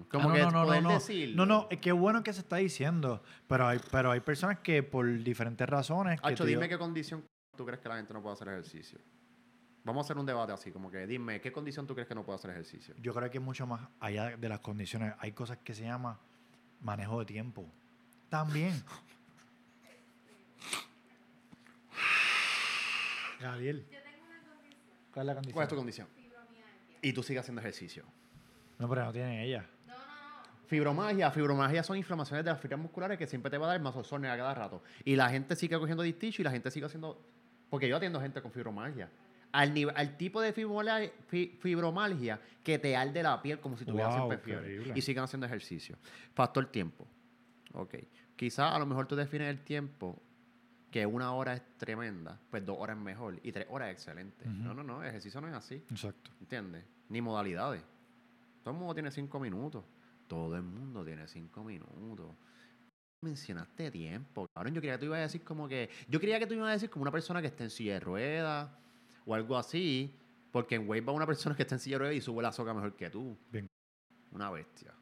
Como Ah, que no, no, no, poder no, decirlo. No, no, es que bueno que se está diciendo, pero hay, pero hay personas que por diferentes razones... que Hacho, dime digo- qué condición tú crees que la gente no puede hacer ejercicio. Vamos a hacer un debate así, como que dime, ¿qué condición tú crees que no puede hacer ejercicio? Yo creo que mucho más allá de las condiciones. Hay cosas que se llama manejo de tiempo. También. Gabriel. ¿Cuál es la condición? ¿Cuál es tu condición? Y tú sigues haciendo ejercicio. No, pero no tiene ella. Fibromagia, fibromagia son inflamaciones de las fibras musculares que siempre te va a dar masosornia a cada rato. Y la gente sigue cogiendo disticho y la gente sigue haciendo... Porque yo atiendo gente con fibromalgia. Al, nivel, al tipo de fibromalgia, fi- fibromalgia que te arde la piel como si tuvieras Wow, siempre fiebre. Y siguen haciendo ejercicio. Factor tiempo. Ok. Quizás a lo mejor tú defines el tiempo que una hora es tremenda, pues dos horas es mejor y tres horas es excelente. No, no, no. Ejercicio no es así. Exacto. ¿Entiendes? Ni modalidades. Todo el mundo tiene cinco minutos. Todo el mundo tiene cinco minutos. Mencionaste tiempo, cabrón. Yo creía que tú ibas a decir como que. Yo creía que tú ibas a decir como una persona que está en silla de ruedas o algo así. Porque en Wave va una persona que está en silla de ruedas y sube la soga mejor que tú. Bien. Una bestia.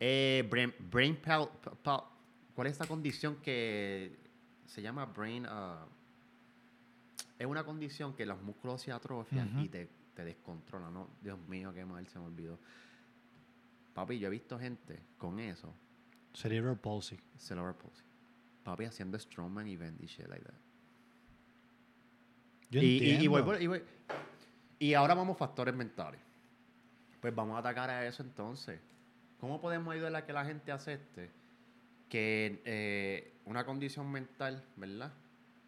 Eh, brain, brain pal- pa- pa- ¿Cuál es esta condición que se llama brain? ah, es una condición que los músculos se atrofian y te, te descontrolan. ¿no? Dios mío, qué mal se me olvidó. Papi, yo he visto gente con eso, Cerebral palsy. cerebral palsy. Papi haciendo strongman event y shit like that. Yo y, y- y entiendo. voy por- y voy- y ahora vamos factores mentales. Pues vamos a atacar a eso entonces. ¿Cómo podemos ayudar a que la gente acepte que eh, una condición mental, ¿verdad?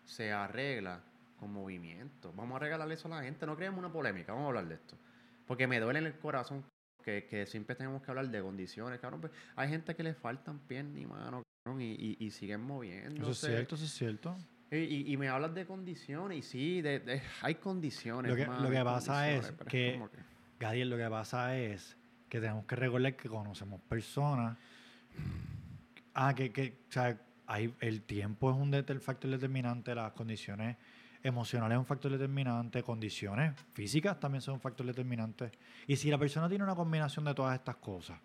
Se arregla con movimiento. Vamos a regalarle eso a la gente. No creemos una polémica. Vamos a hablar de esto. Porque me duele en el corazón que, que siempre tenemos que hablar de condiciones, cabrón. Pues hay gente que le faltan piernas y manos, cabrón, y, y, y siguen moviendo. Eso es cierto, eso es cierto. Y, y- y me hablas de condiciones, y sí, de, de- hay condiciones. Lo que- lo pasa es que- Gadiel, lo que pasa es que tenemos que recordar que conocemos personas. Ah, que, que o sea, hay, el tiempo es un factor determinante, las condiciones emocionales es un factor determinante, condiciones físicas también son un factor determinante. Y si la persona tiene una combinación de todas estas cosas,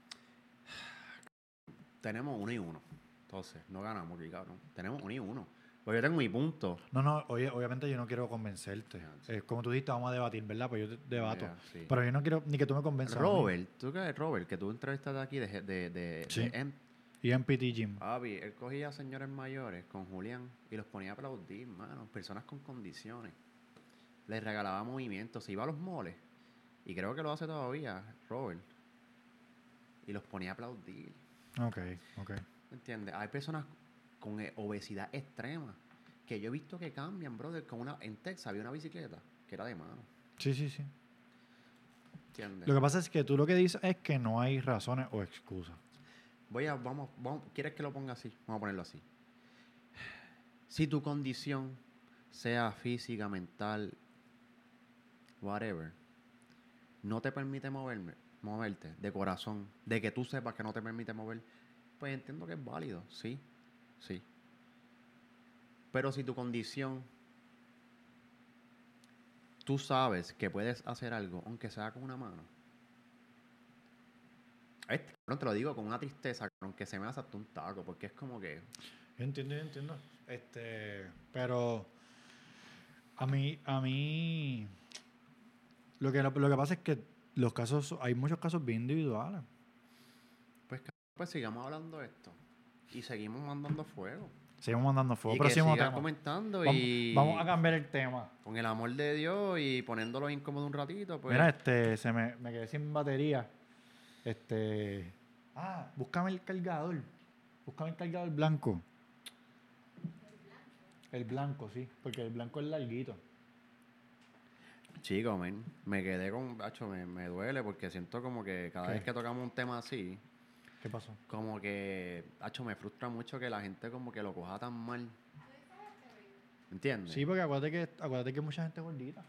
tenemos uno y uno. Entonces, no ganamos aquí, cabrón. Tenemos uno y uno. Pues yo tengo mi punto. no, no, oye, obviamente yo no quiero convencerte. Sí. Eh, como tú dijiste, vamos a debatir, ¿verdad? Pues yo te- debato. Sí. Pero yo no quiero ni que tú me convenzas. Robert, ¿tú qué Robert? Que tú entrevistaste aquí de, de, de, Sí. de En PT Gym. Papi, él cogía a señores mayores con Julián y los ponía a aplaudir, mano. Personas con condiciones. Les regalaba movimientos. Se iba a los moles. Y creo que lo hace todavía, Robert. Y los ponía a aplaudir. Ok, ok. ¿Entiendes? Hay personas con eh, obesidad extrema que yo he visto que cambian, brother. Con una, en Texas había una bicicleta que era de mano. Sí, sí, sí. ¿Entiendes? Lo que pasa es que tú lo que dices es que no hay razones o excusas. Voy a, vamos, vamos, ¿quieres que lo ponga así? Vamos a ponerlo así. Si tu condición sea física, mental, whatever, no te permite moverme, moverte de corazón, de que tú sepas que no te permite mover, pues entiendo que es válido, sí, sí. Pero si tu condición, tú sabes que puedes hacer algo, aunque sea con una mano. Este, cabrón, te lo digo con una tristeza, aunque se me hace hasta un taco, porque es como que... Yo entiendo, yo entiendo. Este, pero a mí, a mí, lo que, lo que pasa es que los casos, hay muchos casos bien individuales. Pues, cabrón, pues sigamos hablando de esto. Y seguimos mandando fuego. Seguimos mandando fuego. y que tema. comentando Vamos, y... vamos a cambiar el tema. Con el amor de Dios y poniéndolo incómodo un ratito, pues... Mira, este, se me, me quedé sin batería. Este. Ah, búscame el cargador. Búscame el cargador blanco. El blanco, sí, porque el blanco es larguito. Chico, men, me quedé con... Hacho, me, me duele porque siento como que cada ¿Qué? vez que tocamos un tema así, ¿Qué pasó? como que... Hacho, me frustra mucho que la gente como que lo coja tan mal. ¿Entiendes? Sí, porque acuérdate que, acuérdate que mucha gente es gordita.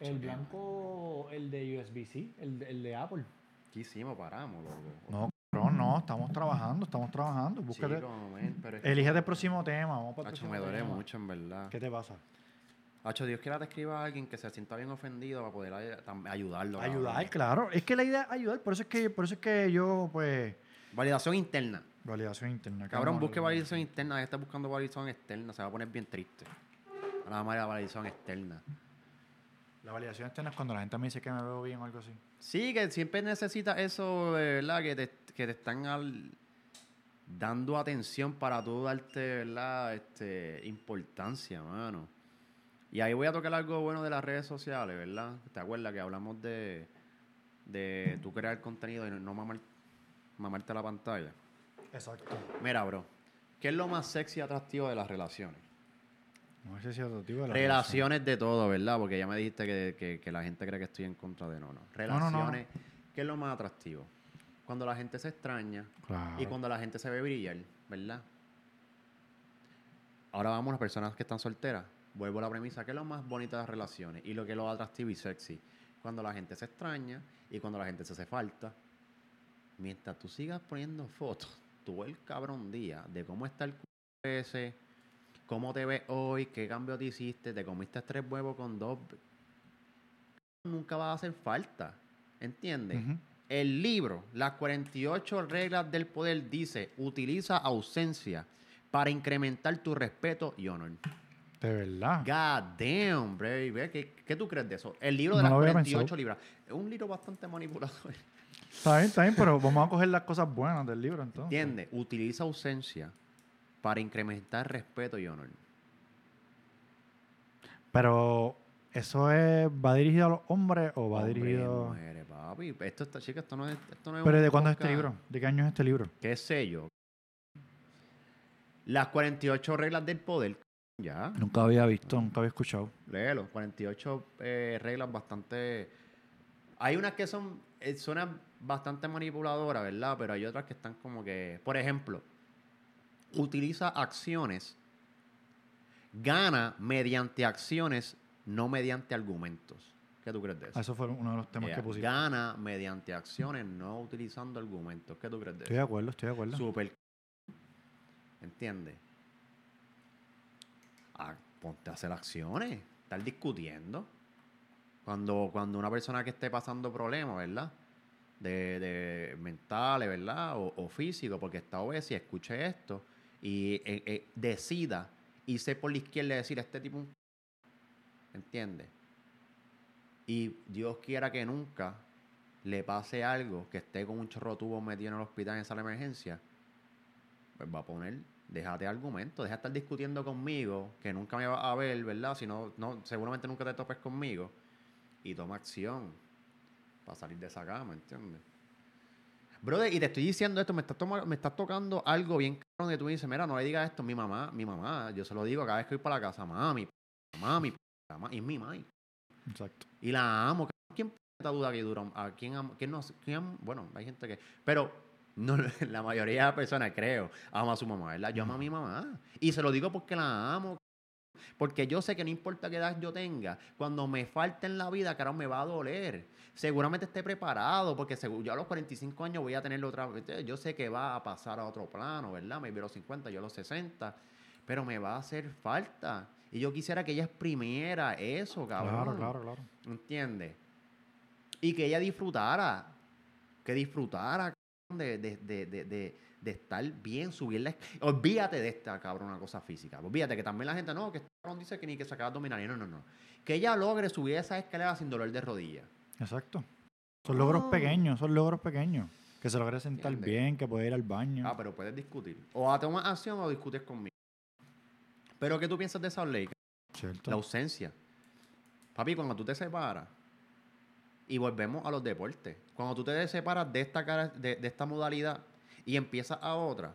El blanco, el de USB-C, el, de- el de Apple. ¿Qué hicimos? Paramos, loco. No, cabrón, no, estamos trabajando, estamos trabajando. Búscate. Chico, men, pero es que- Elígete el próximo tema. Vamos para el Hacho, próximo me duele tema. mucho, en verdad. ¿Qué te pasa? Hacho, Dios quiera te escriba a alguien que se sienta bien ofendido para poder ay- tam- ayudarlo. Ayudar, claro. Es que la idea es ayudar, por eso es que, por eso es que yo, pues. Validación interna. Validación interna. ¿qué Cabrón, busque validación interna. Ya está buscando validación externa. Se va a poner bien triste. Nada más la validación externa. La validación externa es cuando la gente me dice que me veo bien o algo así. Sí, que siempre necesitas eso, de verdad, que te, que te están al- dando atención para tú darte, ¿verdad? Este, importancia, mano. Y ahí voy a tocar algo bueno de las redes sociales, ¿verdad? ¿Te acuerdas que hablamos de, de tú crear contenido y no mamar, mamarte la pantalla? Exacto. Mira, bro, ¿qué es lo más sexy y atractivo de las relaciones? No sé si tipo de la Relaciones de todo, ¿verdad? Porque ya me dijiste que, que- que la gente cree que estoy en contra de no, no. no, no. Relaciones, ¿qué es lo más atractivo? Cuando la gente se extraña Claro. y cuando la gente se ve brillar, ¿verdad? Ahora vamos a las personas que están solteras. Vuelvo a la premisa, ¿qué es lo más bonito de las relaciones? Y lo que es lo atractivo y sexy. Cuando la gente se extraña y cuando la gente se hace falta. Mientras tú sigas poniendo fotos, tú el cabrón día de cómo está el c ese, cómo te ves hoy, qué cambio te hiciste, te comiste tres huevos con dos. Nunca va a hacer falta. ¿Entiendes? El libro, las 48 reglas del poder, dice, utiliza ausencia para incrementar tu respeto y honor. De verdad. God damn, baby. ¿Qué, qué tú crees de eso? El libro de No las lo había 48 pensado. libras. Es un libro bastante manipulador. Está bien, está bien, pero vamos a coger las cosas buenas del libro entonces. ¿Entiendes? Utiliza ausencia para incrementar respeto y honor. Pero, ¿eso es, va dirigido a los hombres o va Hombres y dirigido...? mujeres, papi. Esto está, chica, esto no es, esto no es ¿Pero de cuándo es este libro? ¿De qué año es este libro? ¿Qué sé yo? Las 48 reglas del poder. Ya. Nunca había visto, nunca había escuchado. Léelo, 48 eh, reglas bastante... Hay unas que son, eh, suenan bastante manipuladoras, ¿verdad? Pero hay otras que están como que... Por ejemplo, utiliza acciones, gana mediante acciones, no mediante argumentos. ¿Qué tú crees de eso? Eso fue uno de los temas Yeah, que pusiste. Gana mediante acciones, no utilizando argumentos. ¿Qué tú crees de Estoy de eso? acuerdo, estoy de acuerdo. Super. ¿Entiendes? Ah, ponte a hacer acciones. Estar discutiendo. Cuando, cuando una persona que esté pasando problemas, ¿verdad? De, de mentales, ¿verdad? O, o físico, porque está obesa y escuche esto y eh, eh, decida irse por la izquierda y decir, este tipo. ¿Entiendes? Y Dios quiera que nunca le pase algo, que esté con un chorro tubo metido en el hospital en de emergencia, pues va a poner, déjate argumento, deja de estar discutiendo conmigo, que nunca me va a ver, ¿verdad? Si no, no, seguramente nunca te topes conmigo, y toma acción para salir de esa cama, ¿entiendes? Brother, y te estoy diciendo esto, me estás, toma- me estás tocando algo bien cabrón que tú dices, mira, no le digas esto a mi mamá, mi mamá, yo se lo digo cada vez que voy para la casa, mami, mami, mami, y es mi mamá. Exacto. Y la amo. ¿Quién duda que dura? ¿A quién ama? ¿Quién no? quién? Bueno, hay gente que... Pero no, la mayoría de las personas, creo, ama a su mamá, ¿verdad? Yo amo a mi mamá. Y se lo digo porque la amo. Porque yo sé que no importa qué edad yo tenga, cuando me falte en la vida, claro, me va a doler. Seguramente esté preparado, porque yo a los 45 años voy a tenerlo otra vez. Yo sé que va a pasar a otro plano, ¿verdad? Me a los 50, yo a los 60, pero me va a hacer falta. Y yo quisiera que ella exprimiera eso, cabrón. Claro, claro, claro. ¿Entiendes? Y que ella disfrutara, que disfrutara de, de, de, de, de estar bien, subirla. Olvídate de esta, cabrón, una cosa física. Olvídate que también la gente, no, que este cabrón dice que ni que se acaba de dominar. No, no, no. Que ella logre subir esa escalera sin dolor de rodilla. Exacto. Son logros pequeños, son logros pequeños. Que se logre sentar bien, que puede ir al baño. Ah, pero puedes discutir. O a tomar acción o discutes conmigo. Pero ¿qué tú piensas de esa ley? Cierto. La ausencia. Papi, cuando tú te separas, y volvemos a los deportes, cuando tú te separas de esta, cara, de, esta modalidad y empiezas a otra,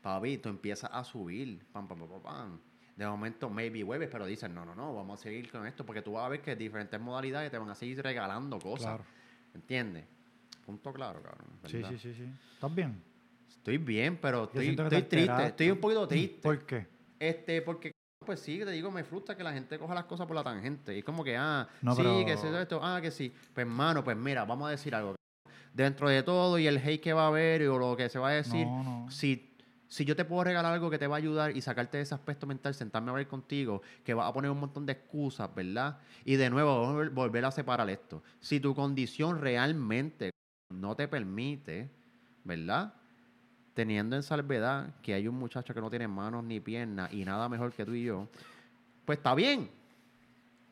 papi, tú empiezas a subir, pam, pam, pam, pam. De momento, maybe hueves, pero dicen, no, no, no, vamos a seguir con esto, porque tú vas a ver que diferentes modalidades te van a seguir regalando cosas. Claro. ¿Entiendes? Punto claro, cabrón. Sí, sí, sí, sí. ¿Estás bien? Estoy bien, pero estoy, estoy triste. Estoy un poquito triste. ¿Por qué? Este, porque pues sí, te digo, me frustra que la gente coja las cosas por la tangente. Y como que, ah, sí, que se esto, ah, que sí. Pues, hermano, pues mira, vamos a decir algo. Dentro de todo y el hate que va a haber o lo que se va a decir, si si yo te puedo regalar algo que te va a ayudar y sacarte de ese aspecto mental, sentarme a hablar contigo, que va a poner un montón de excusas, ¿verdad? Y de nuevo, volver a separar esto. Si tu condición realmente no te permite, ¿verdad? teniendo en salvedad que hay un muchacho que no tiene manos ni piernas y nada mejor que tú y yo, pues está bien.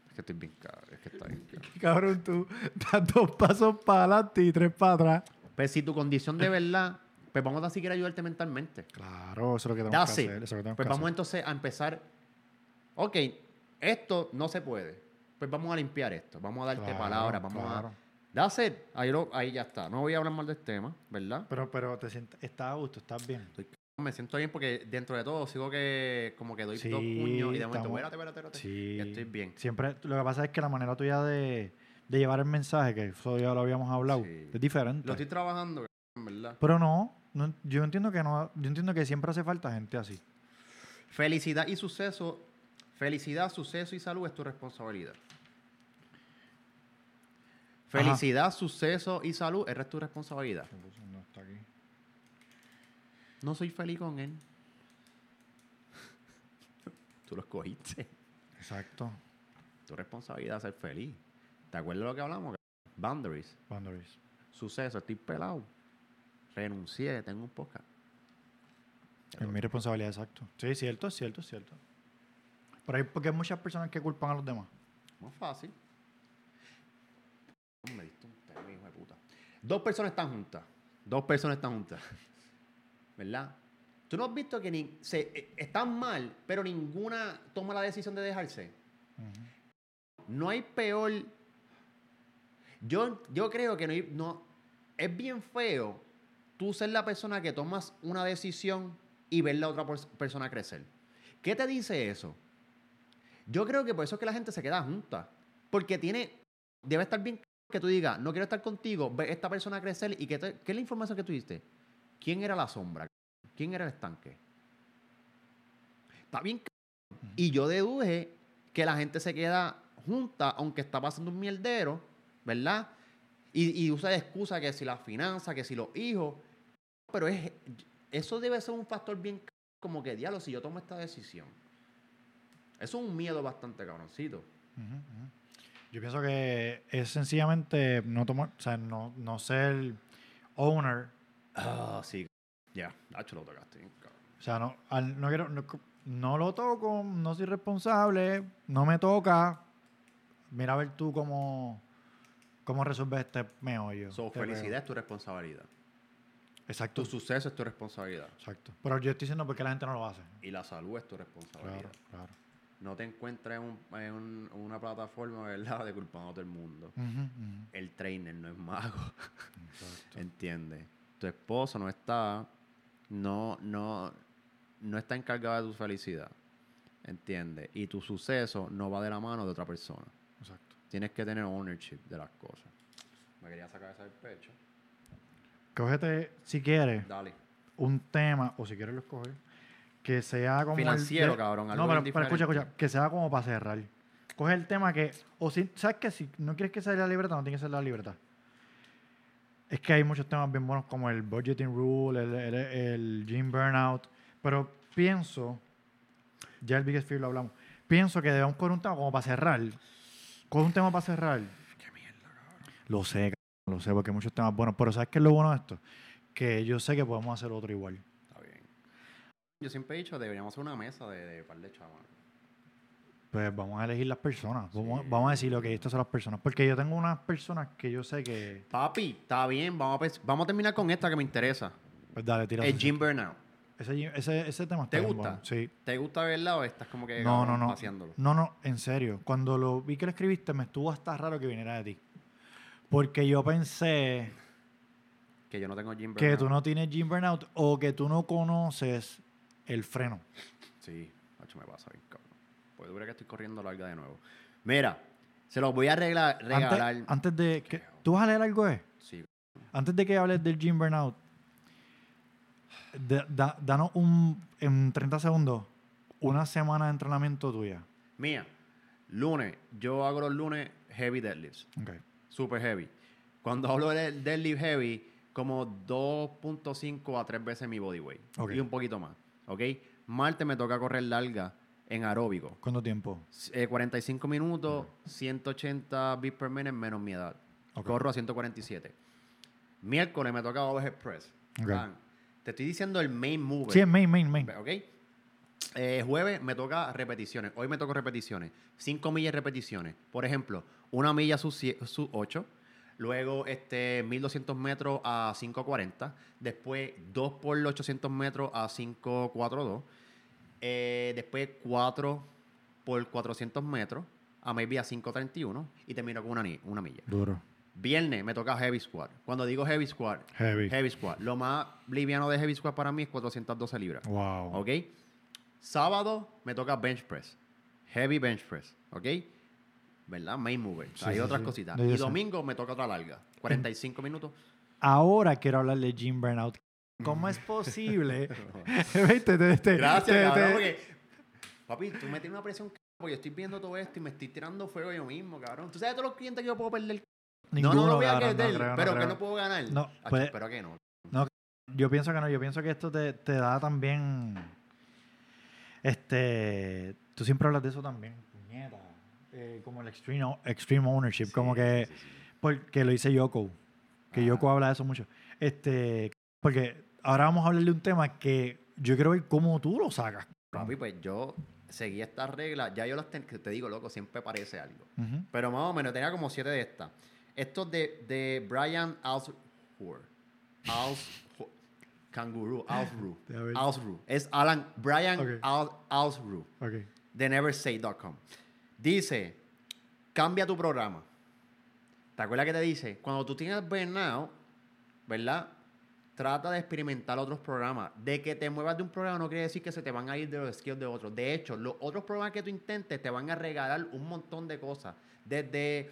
Es que estoy bien cabrón, es que está bien cabrón. tú das dos pasos para adelante y tres para atrás. Pues si tu condición de verdad, pues vamos a seguir ayudarte mentalmente. Claro, eso es lo que tenemos que hacer. Eso pues vamos entonces a empezar. Ok, esto no se puede. Pues vamos a limpiar esto. Vamos a darte palabras, vamos a That's it. Ahí, ahí ya está. No voy a hablar mal del tema, ¿verdad? Pero, pero te sientes, estás a gusto, estás bien. me siento bien porque dentro de todo sigo que como que doy dos puños y de momento, espérate, espérate, espérate. Sí. estoy bien. Siempre, lo que pasa es que la manera tuya de, de llevar el mensaje, que eso ya lo habíamos hablado, es diferente. Lo estoy trabajando, ¿verdad? Pero no, no, yo entiendo que no, yo entiendo que siempre hace falta gente así. Felicidad y suceso, felicidad, suceso y salud es tu responsabilidad. Felicidad, suceso y salud, es tu responsabilidad. No está aquí. No soy feliz con él. Tú lo escogiste. Exacto. Tu responsabilidad es ser feliz. ¿Te acuerdas de lo que hablamos? Boundaries. Boundaries. Suceso, estoy pelado. Renuncié, tengo un podcast. Es mi responsabilidad, exacto. Sí, cierto, cierto, cierto. Pero hay porque hay muchas personas que culpan a los demás. Más fácil. Me diste un hijo de puta. Dos personas están juntas. Dos personas están juntas. ¿Verdad? ¿Tú no has visto que ni, se, eh, están mal, pero ninguna toma la decisión de dejarse? No hay peor. Yo, yo creo que no, hay, no es bien feo tú ser la persona que tomas una decisión y ver la otra persona crecer. ¿Qué te dice eso? Yo creo que por eso es que la gente se queda junta. Porque tiene. Debe estar bien que tú digas, no quiero estar contigo, ve esta persona crecer y que ¿qué es la información que tú diste? ¿Quién era la sombra? ¿Quién era el estanque? Está bien. Y yo deduje que la gente se queda junta, aunque está pasando un mierdero, ¿verdad? Y, usa de excusa que si la finanza, que si los hijos. Pero es, eso debe ser un factor bien como que, diablo, si yo tomo esta decisión. Eso es un miedo bastante cabroncito. Yo pienso que es sencillamente no tomar, o sea, no, no ser owner. Ah, sí. Ya, yeah. lo tocaste. O sea, no, no quiero, no, lo toco, no soy responsable, no me toca. Mira a ver tú cómo, cómo resuelves este meollo. Su este felicidad es tu responsabilidad. Exacto. Tu suceso es tu responsabilidad. Exacto. Pero yo estoy diciendo porque la gente no lo hace. Y la salud es tu responsabilidad. Claro, claro no te encuentres en, una plataforma, ¿verdad?, de culpando a todo el mundo. El trainer no es mago. ¿Entiendes? Tu esposo no está, no, no, no está encargado de tu felicidad. ¿Entiendes? Y tu suceso no va de la mano de otra persona. Exacto. Tienes que tener ownership de las cosas. Me quería sacar esa del pecho. Cógete, si quieres, Dale. un tema, o si quieres lo escoger, que sea como... Financiero, cabrón, algo No, pero, pero escucha, escucha, que sea como para cerrar. Coge el tema que... O si, ¿sabes qué? Si no quieres que sea la libreta, no tiene que ser la libreta. Es que hay muchos temas bien buenos como el budgeting rule, el, el, el gym burnout. Pero pienso, ya el Biggest Fear lo hablamos, pienso que debemos coger un tema como para cerrar. Coge un tema para cerrar. Qué mierda, cabrón. Lo sé, cabrón, lo sé, porque hay muchos temas buenos. Pero ¿sabes qué es lo bueno de esto? Que yo sé que podemos hacer otro igual. Está bien. Yo siempre he dicho, deberíamos hacer una mesa de, de par de chavos. Pues vamos a elegir las personas. Vamos, Sí. vamos a decirle, ok, estas son las personas. Porque yo tengo unas personas que yo sé que... Papi, está bien, vamos a, pens- vamos a terminar con esta que me interesa. Pues dale, tira. El gym burnout. Ese, ese, ese tema está ¿Te gusta? bueno, Sí. ¿Te gusta verla o estás como que No, no, no. paseándolo? No, no, en serio. Cuando lo vi que lo escribiste, me estuvo hasta raro que viniera de ti. Porque yo pensé Que yo no tengo gym burnout. que tú no tienes gym burnout o que tú no conoces el freno. Sí, macho, me pasa bien, cabrón. Pues dura que estoy corriendo larga de nuevo. Mira, se los voy a arreglar, regalar. Antes, antes de que... ¿Tú vas a leer algo, eh? Sí. Antes de que hables del gym burnout, da- da- danos un, en 30 segundos una semana de entrenamiento tuya. Mía, lunes, yo hago los lunes heavy deadlifts. Ok. Super heavy. Cuando hablo de deadlift heavy, como 2.5 a 3 veces mi body weight. Ok. Y un poquito más. ¿Ok? Martes me toca correr larga en aeróbico. ¿Cuánto tiempo? Eh, 45 minutos, 180 beats per minute menos mi edad. Corro a 147. Miércoles me toca overhead press. Te estoy diciendo el main mover. Sí, main, main, main. ¿Ok? Eh, jueves me toca repeticiones. Hoy me toca repeticiones. 5 millas repeticiones. Por ejemplo, una milla sus 8. Luego este 1200 metros a 540. Después 2 por los 800 metros a 542. Eh, después 4 por 400 metros a maybe a 531. Y termino con una, una milla. Duro. Viernes me toca heavy squat. Cuando digo heavy squat, Heavy. heavy squat. Lo más liviano de heavy squat para mí es 412 libras. Wow. ¿Ok? Sábado me toca bench press. Heavy bench press. ¿Ok? ¿Verdad? Main mover. Sí, Hay sí, otras sí. cositas. Y sé. domingo me toca otra larga. 45 minutos. Ahora quiero hablar de gym burnout. ¿Cómo es posible? ¿Viste? Te- te- Gracias, te- cabrón, te- porque... Papi, tú me tienes una presión, porque yo estoy viendo todo esto y me estoy tirando fuego yo mismo, cabrón. ¿Tú sabes todos los clientes que yo puedo perder? no, no Ninguno, lo voy a no perder, creo, no pero que no puedo ganar. No, Acho, pues- espero que no. Yo pienso que no, yo pienso que esto te, te da también. Este. Tú siempre hablas de eso también, puñeta. Eh, como el extreme, extreme ownership, como que. sí, sí, sí. Porque lo dice Yoko. Que Ajá. Yoko habla de eso mucho. Este. Porque ahora vamos a hablar de un tema que yo quiero ver cómo tú lo sacas. Papi, pues yo seguí estas reglas. Ya yo las ten- que te digo, loco, siempre parece algo. Pero más o menos tenía como siete de estas. Esto es de, de Brian Alsruhe. Alsruhe. Kangaroo. Alsruhe. A ver. Alsruhe. Es Alan, Brian Ok. Al, Alsruhe. Ok. de neversay.com. Dice, cambia tu programa. ¿Te acuerdas que te dice? Cuando tú tienes burnout, ¿verdad? Trata de experimentar otros programas. De que te muevas de un programa no quiere decir que se te van a ir de los skills de otros. De hecho, los otros programas que tú intentes te van a regalar un montón de cosas. Desde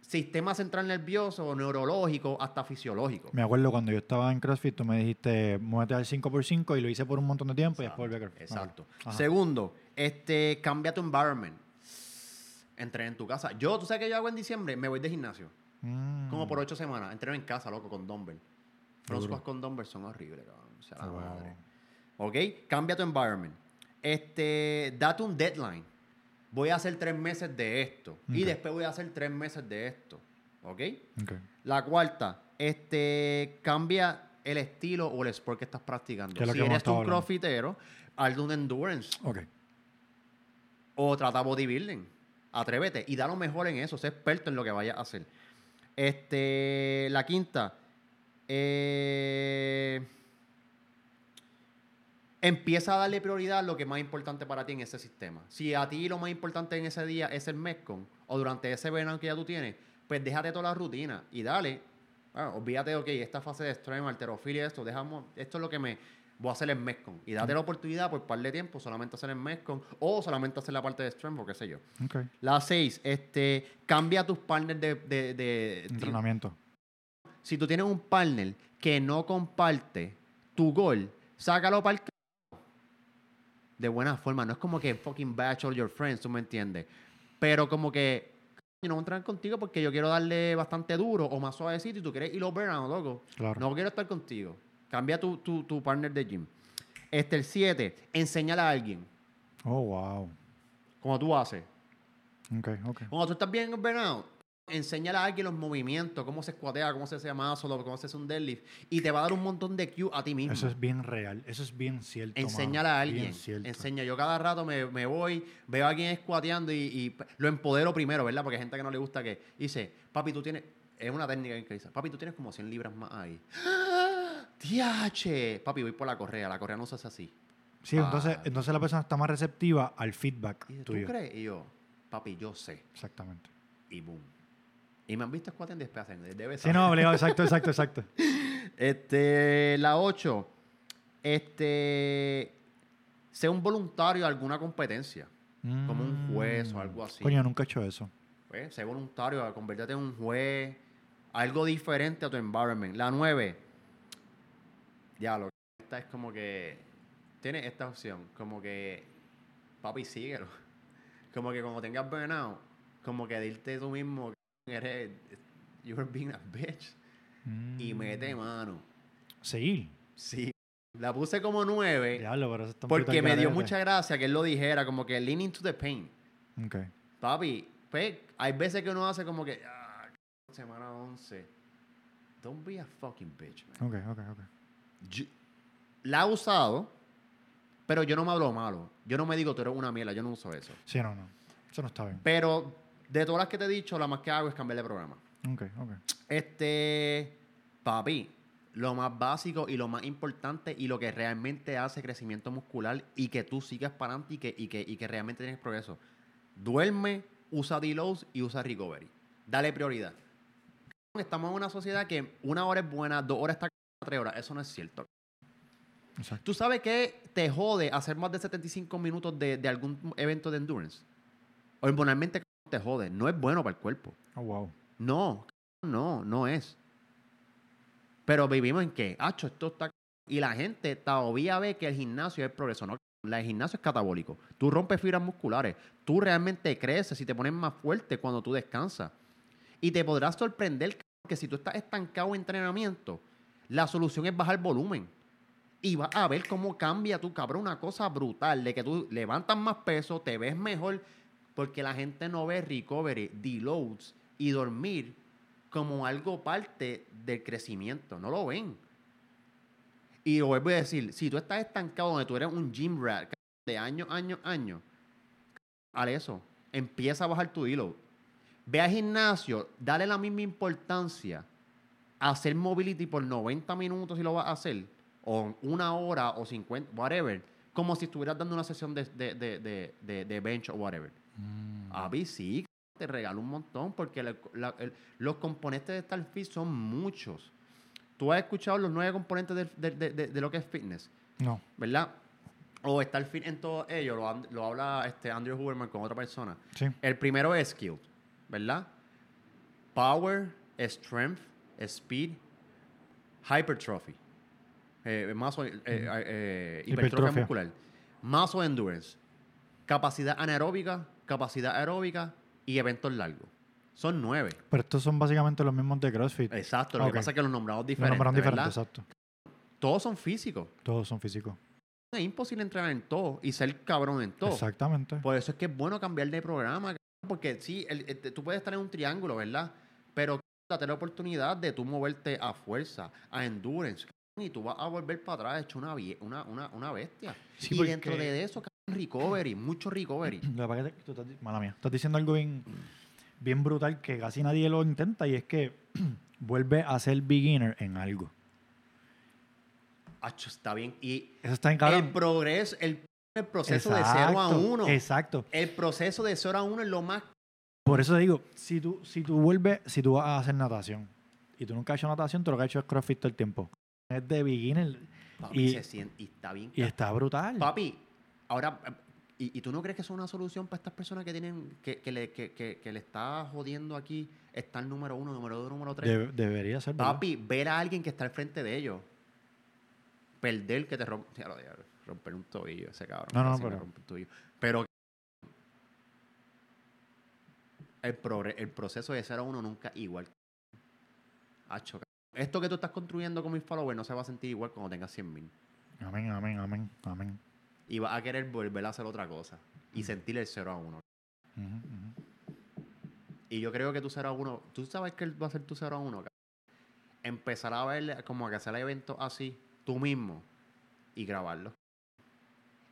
sistema central nervioso, neurológico, hasta fisiológico. Me acuerdo cuando yo estaba en CrossFit, tú me dijiste, muévete al 5x5 y lo hice por un montón de tiempo y después volví a CrossFit. Exacto. Segundo, este, cambia tu environment. Entrena en tu casa. Yo, ¿tú sabes qué yo hago en diciembre? Me voy de gimnasio. Mm. Como por ocho semanas. Entreno en casa, loco, con dumbbell. Duro. squats con dumbbell son horribles, cabrón. O sea, la Wow. madre. ¿Ok? Cambia tu environment. Este, date un deadline. Voy a hacer tres meses de esto. Y después voy a hacer tres meses de esto. ¿Ok? Ok. La cuarta, este, cambia el estilo o el sport que estás practicando. Que es Si que eres un hablando. crossfitero, haz un endurance Ok. o trata bodybuilding. Atrévete y da lo mejor en eso. Sé experto en lo que vayas a hacer. Este, la quinta, eh, empieza a darle prioridad a lo que es más importante para ti en ese sistema. Si a ti lo más importante en ese día es el MESCON o durante ese verano que ya tú tienes, pues déjate toda la rutina y dale. Ah, olvídate, ok, esta fase de extreme, alterofilia, esto, dejamos, esto es lo que me voy a hacer en MESCON. Y date la oportunidad por par de tiempo solamente hacer el MESCON o solamente hacer la parte de extreme, o qué sé yo. La seis, este, cambia tus partners de, de, de- Entrenamiento. Si tú tienes un partner que no comparte tu gol, sácalo para el de buena forma. No es como que fucking bash all your friends, ¿tú me entiendes? Pero como que yo no voy a entrenar contigo porque yo quiero darle bastante duro o más suavecito y tú quieres ir burnout, loco. Claro. No quiero estar contigo. Cambia tu, tu, tu partner de gym. Este, el 7, enséñale a alguien. Oh, wow. Como tú haces. Ok, ok. Cuando tú estás bien en burnout, enséñale a alguien los movimientos, cómo se squatea, cómo se hace más solo, cómo se hace un deadlift. Y te va a dar un montón de cue a ti mismo. Eso es bien real. Eso es bien cierto. mano. Enséñale a alguien. Enseña. Yo cada rato me, me voy, veo a alguien squateando y, y lo empodero primero, ¿verdad? Porque hay gente que no le gusta que dice, papi, tú tienes. Es una técnica que dice, papi, tú tienes como 100 libras más ahí. ¡Tiache! Papi, voy por la correa. La correa no se hace así. Sí, entonces, Ah. entonces la persona está más receptiva al feedback Y dice, ¿tú tuyo. crees? Y yo, papi, yo sé. Exactamente. Y boom. Y me han visto squating después hacen. Debe Sí, saber. no, obligado, exacto, exacto, exacto. Este, la 8. Este. Sea un voluntario de alguna competencia. Como un juez o algo así. Coño, nunca he hecho eso. Pues, sé voluntario, convertirte en un juez. Algo diferente a tu environment. La 9. Ya, lo esta es como que. Tienes esta opción. Como que. Papi, síguelo. Como que cuando tengas burnout, como que dirte tú mismo que eres. You're being a bitch. Y Mm. mete mano. Seguir. Sí. La puse como 9. Diablo, pero eso está Porque me dio mucha gracia que él lo dijera, como que lean into the pain. Ok. Papi, pues, hay veces que uno hace como que, ah, semana 11. Don't be a fucking bitch, man. Ok, ok, ok. Yo- la he usado, pero yo no me hablo malo. Yo no me digo, tú eres una mierda, yo no uso eso. Sí, no, no. Eso no está bien. Pero de todas las que te he dicho, la más que hago es cambiar de programa. Ok, ok. Este, papi, lo más básico y lo más importante y lo que realmente hace crecimiento muscular y que tú sigas para adelante y que, y, que, y que realmente tienes progreso. Duerme, usa deloads y usa recovery. Dale prioridad. Estamos en una sociedad que una hora es buena, dos horas está tres horas. Eso no es cierto. Exacto. ¿Tú sabes qué te jode hacer más de 75 minutos de, de algún evento de endurance? Hormonalmente te jode. No es bueno para el cuerpo. Oh, wow. No, no, no es. Pero vivimos en que, hacho, esto está... Y la gente todavía ve que el gimnasio es progreso. No, el gimnasio es catabólico. Tú rompes fibras musculares. Tú realmente creces y te pones más fuerte cuando tú descansas. Y te podrás sorprender que si tú estás estancado en entrenamiento, la solución es bajar volumen. Y vas a ver cómo cambia tu cabrón. Una cosa brutal de que tú levantas más peso, te ves mejor, porque la gente no ve recovery, deloads y dormir como algo parte del crecimiento. No lo ven. Y lo vuelvo a decir, si tú estás estancado donde tú eres un gym rat de año, año, año, haz eso. Empieza a bajar tu deload. Ve al gimnasio, dale la misma importancia hacer mobility por 90 minutos si lo vas a hacer, o una hora o 50, whatever, como si estuvieras dando una sesión de, de, de, de, de- bench o whatever. Mm. A mí sí, te regalo un montón porque la- la- el- los componentes de StarFit son muchos. Tú has escuchado los nueve componentes de, lo que es fitness, No. ¿verdad? O StarFit en todos ellos, lo, lo habla este Andrew Huberman con otra persona. Sí. El primero es skill, ¿verdad? Power, strength, speed, hypertrophy. Eh, mazo, eh, eh, eh, hipertrofia Hipertrofia. muscular. Muscle endurance. Capacidad anaeróbica, capacidad aeróbica y eventos largos. Son nueve. Pero estos son básicamente los mismos de CrossFit. Exacto. Lo que pasa es que los nombramos Lo diferentes. nombraron diferente, ¿verdad? exacto. Todos son físicos. Todos son físicos. Es imposible entrenar en todo y ser cabrón en todo. Exactamente. Por eso es que es bueno cambiar de programa, porque sí, el- el- tú puedes estar en un triángulo, ¿verdad? Pero date la oportunidad de tú moverte a fuerza, a endurance, y tú vas a volver para atrás hecho una, una, una, una bestia. Sí, y dentro de eso, recovery, mucho recovery. Lo que tú estás, di- mala mía, estás diciendo algo bien, bien brutal que casi nadie lo intenta y es que vuelve a ser beginner en algo. Acho, está bien. Y Eso está en el progreso, el, el proceso de 0 a 1. Exacto. El proceso de 0 a 1 es lo más Por eso digo, si tú, si tú vuelves, si tú vas a hacer natación y tú nunca has hecho natación, tú lo que has hecho es CrossFit todo el tiempo. Es de beginner Papi, Y- se siente, y está bien. y está brutal. Papi, ahora, eh, ¿y, y tú no crees que eso es una solución para estas personas que tienen, que, que le, que, que- que le está jodiendo aquí estar número uno, número dos, número tres? De- debería ser. ¿verdad? Papi, ver a alguien que está al frente de ellos, perder que te rompe, ya lo romper un tobillo ese cabrón. No, no, pero- rompe un tobillo. Pero el, el proceso de 0 a 1 nunca igual. Cabrón. Esto que tú estás construyendo con mis followers no se va a sentir igual cuando tengas 100 mil. Amén, amén, amén, amén. Y vas a querer volver a hacer otra cosa. Y sentir el 0 a 1. Ujú, ujú. Y yo creo que tu 0 a 1, tú sabes que va a ser tu 0 a 1, cabrón. Empezar a ver como que hacer eventos así, tú mismo, y grabarlos.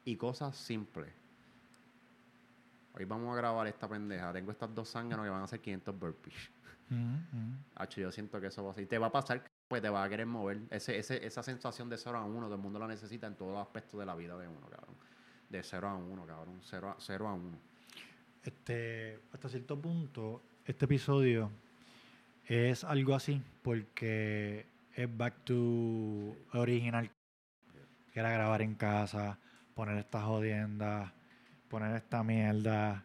Y cosas simples. Hoy vamos a grabar esta pendeja. Tengo estas dos zánganos que van a hacer 500 burpees. Ujú. Hacho, yo siento que eso va a ser. Y te va a pasar, pues te va a querer mover. Ese, ese, esa sensación de 0 a 1, todo el mundo la necesita en todos los aspectos de la vida de uno, cabrón. De 0 a 1, cabrón. 0 a, 0 a 1. Este, hasta cierto punto, este episodio es algo así, porque es back to original, que era grabar en casa, poner estas jodiendas, poner esta mierda.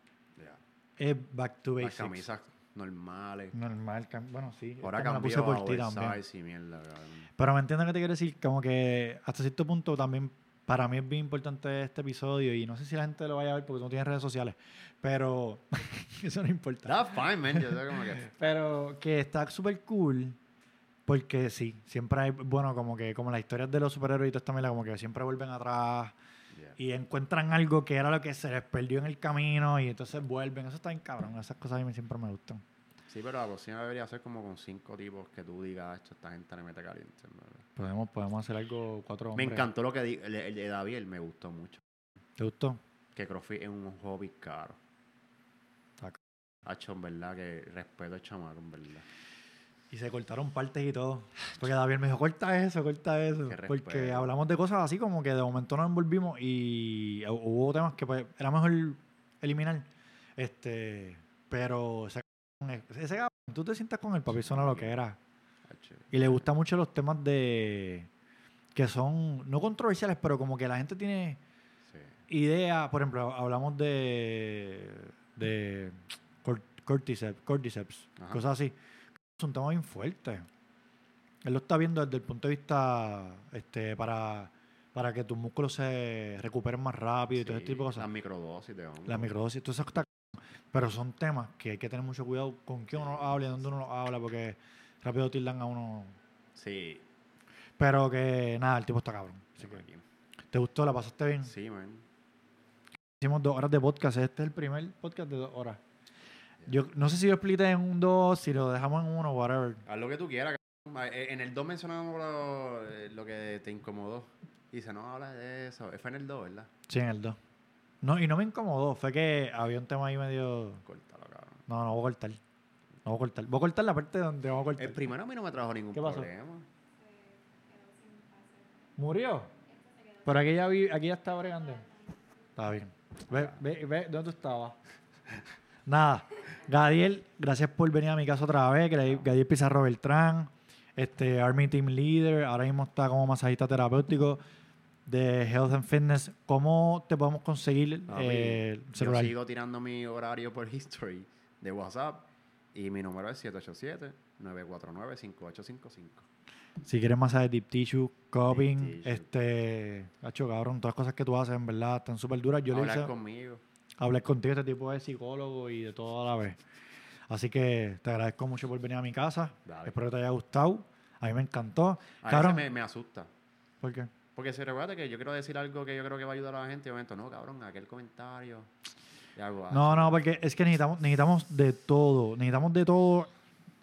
Es back to Las basics. camisas normales. Normal, bueno, sí. Ahora me la puse por ti también. y mierda. Pero me entiendes que te quiero decir, como que hasta cierto punto también para mí es bien importante este episodio y no sé si la gente lo vaya a ver porque no tiene redes sociales, pero eso no importa. That's fine, man. Yo sé como que... Pero que está súper cool porque sí, siempre hay, bueno, como que como las historias de los superhéroes y toda esta mierda, como que siempre vuelven atrás Yeah. y encuentran algo que era lo que se les perdió en el camino y entonces vuelven. Eso está bien cabrón, esas cosas a mí siempre me gustan. Sí, pero la próxima debería ser como con cinco tipos que tú digas, "Esto, esta gente le mete caliente. en verdad". Podemos, podemos hacer algo cuatro Me hombres. encantó lo que di el, el de David, me gustó mucho. ¿Te gustó? Que CrossFit es un hobby caro. Hacho, en verdad, que respeto al chamaco, en verdad. Y se cortaron partes y todo. Porque David me dijo, corta eso, corta eso. Porque hablamos de cosas así como que de momento nos envolvimos y hu- hubo temas que pues, era mejor eliminar. Este, pero ese, ese tú te sientas con el papi, suena lo que era. Y le gustan mucho los temas de que son no controversiales, pero como que la gente tiene sí. idea, por ejemplo, hablamos de de cor- cordyceps, cordyceps cosas así. Es un tema bien fuerte. Él lo está viendo desde el punto de vista este para para que tus músculos se recuperen más rápido y todo ese tipo de cosas. Las microdosis de hongo. La microdosis, todo eso está pero son temas que hay que tener mucho cuidado con quién uno habla y dónde uno habla porque rápido tildan a uno. Sí. Pero que nada, el tipo está cabrón. Así que. ¿Te gustó? ¿La pasaste bien? Sí, man. Hicimos dos horas de podcast. Este es el primer podcast de dos horas. Yo no sé si lo expliqué en un dos, si lo dejamos en uno, whatever. Haz lo que tú quieras. Eh, En el 2 mencionábamos lo, eh, lo que te incomodó. Y dice, no habla de eso. Fue en el 2, ¿verdad? Sí, en el dos. No, y no me incomodó. Fue que había un tema ahí medio. Córtalo, cabrón. No, no voy a cortar. No voy a cortar. Voy a cortar la parte donde voy a cortar. El primero a mí no me trajo ningún ¿Qué pasó? problema. ¿Murió? Pero aquí ya, vi, aquí ya estaba bregando. Está bien. Ve, ve, ve, ¿dónde tú estabas? Nada. Gadiel, gracias por venir a mi casa otra vez. Gadiel Pizarro Beltrán, este, Army Team Leader, ahora mismo está como masajista terapéutico de Health and Fitness. ¿Cómo te podemos conseguir Papi, eh, el yo celular? sigo tirando mi horario por history de WhatsApp. Y mi número es 787-949-5855. Si quieres masaje deep tissue, Deep tissue. este, hacho cabrón, todas las cosas que tú haces en verdad están súper duras. Yo le Hablar hice, conmigo. Hablar contigo, este tipo de psicólogo y de todo a la vez. Así que te agradezco mucho por venir a mi casa. Dale. Espero que te haya gustado. A mí me encantó. A Cabrón, me, me asusta. ¿por qué? Porque se recuerda que yo quiero decir algo que yo creo que va a ayudar a la gente. Y de momento, no, cabrón, aquel comentario. No, no, porque es que necesitamos, necesitamos de todo. Necesitamos de todo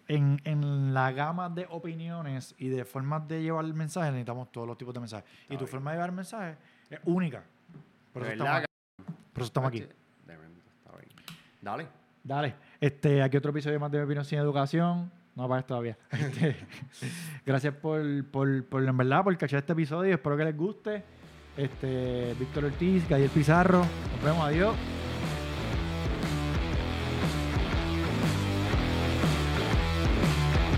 en, en la gama de opiniones y de formas de llevar el mensaje. Necesitamos todos los tipos de mensajes. y tu bien. forma de llevar el mensaje es única. Por eso, ¿verdad, estamos, por eso estamos aquí. cabrón? Tremendo, está bien. Dale. Dale. Este, aquí otro episodio más de Mi Opinión Sin Educación. No apagues todavía. Este, gracias por, por, por, en verdad, por cachar este episodio. Espero que les guste. Este, Víctor Ortiz, Gabriel Pizarro. Nos vemos. Adiós.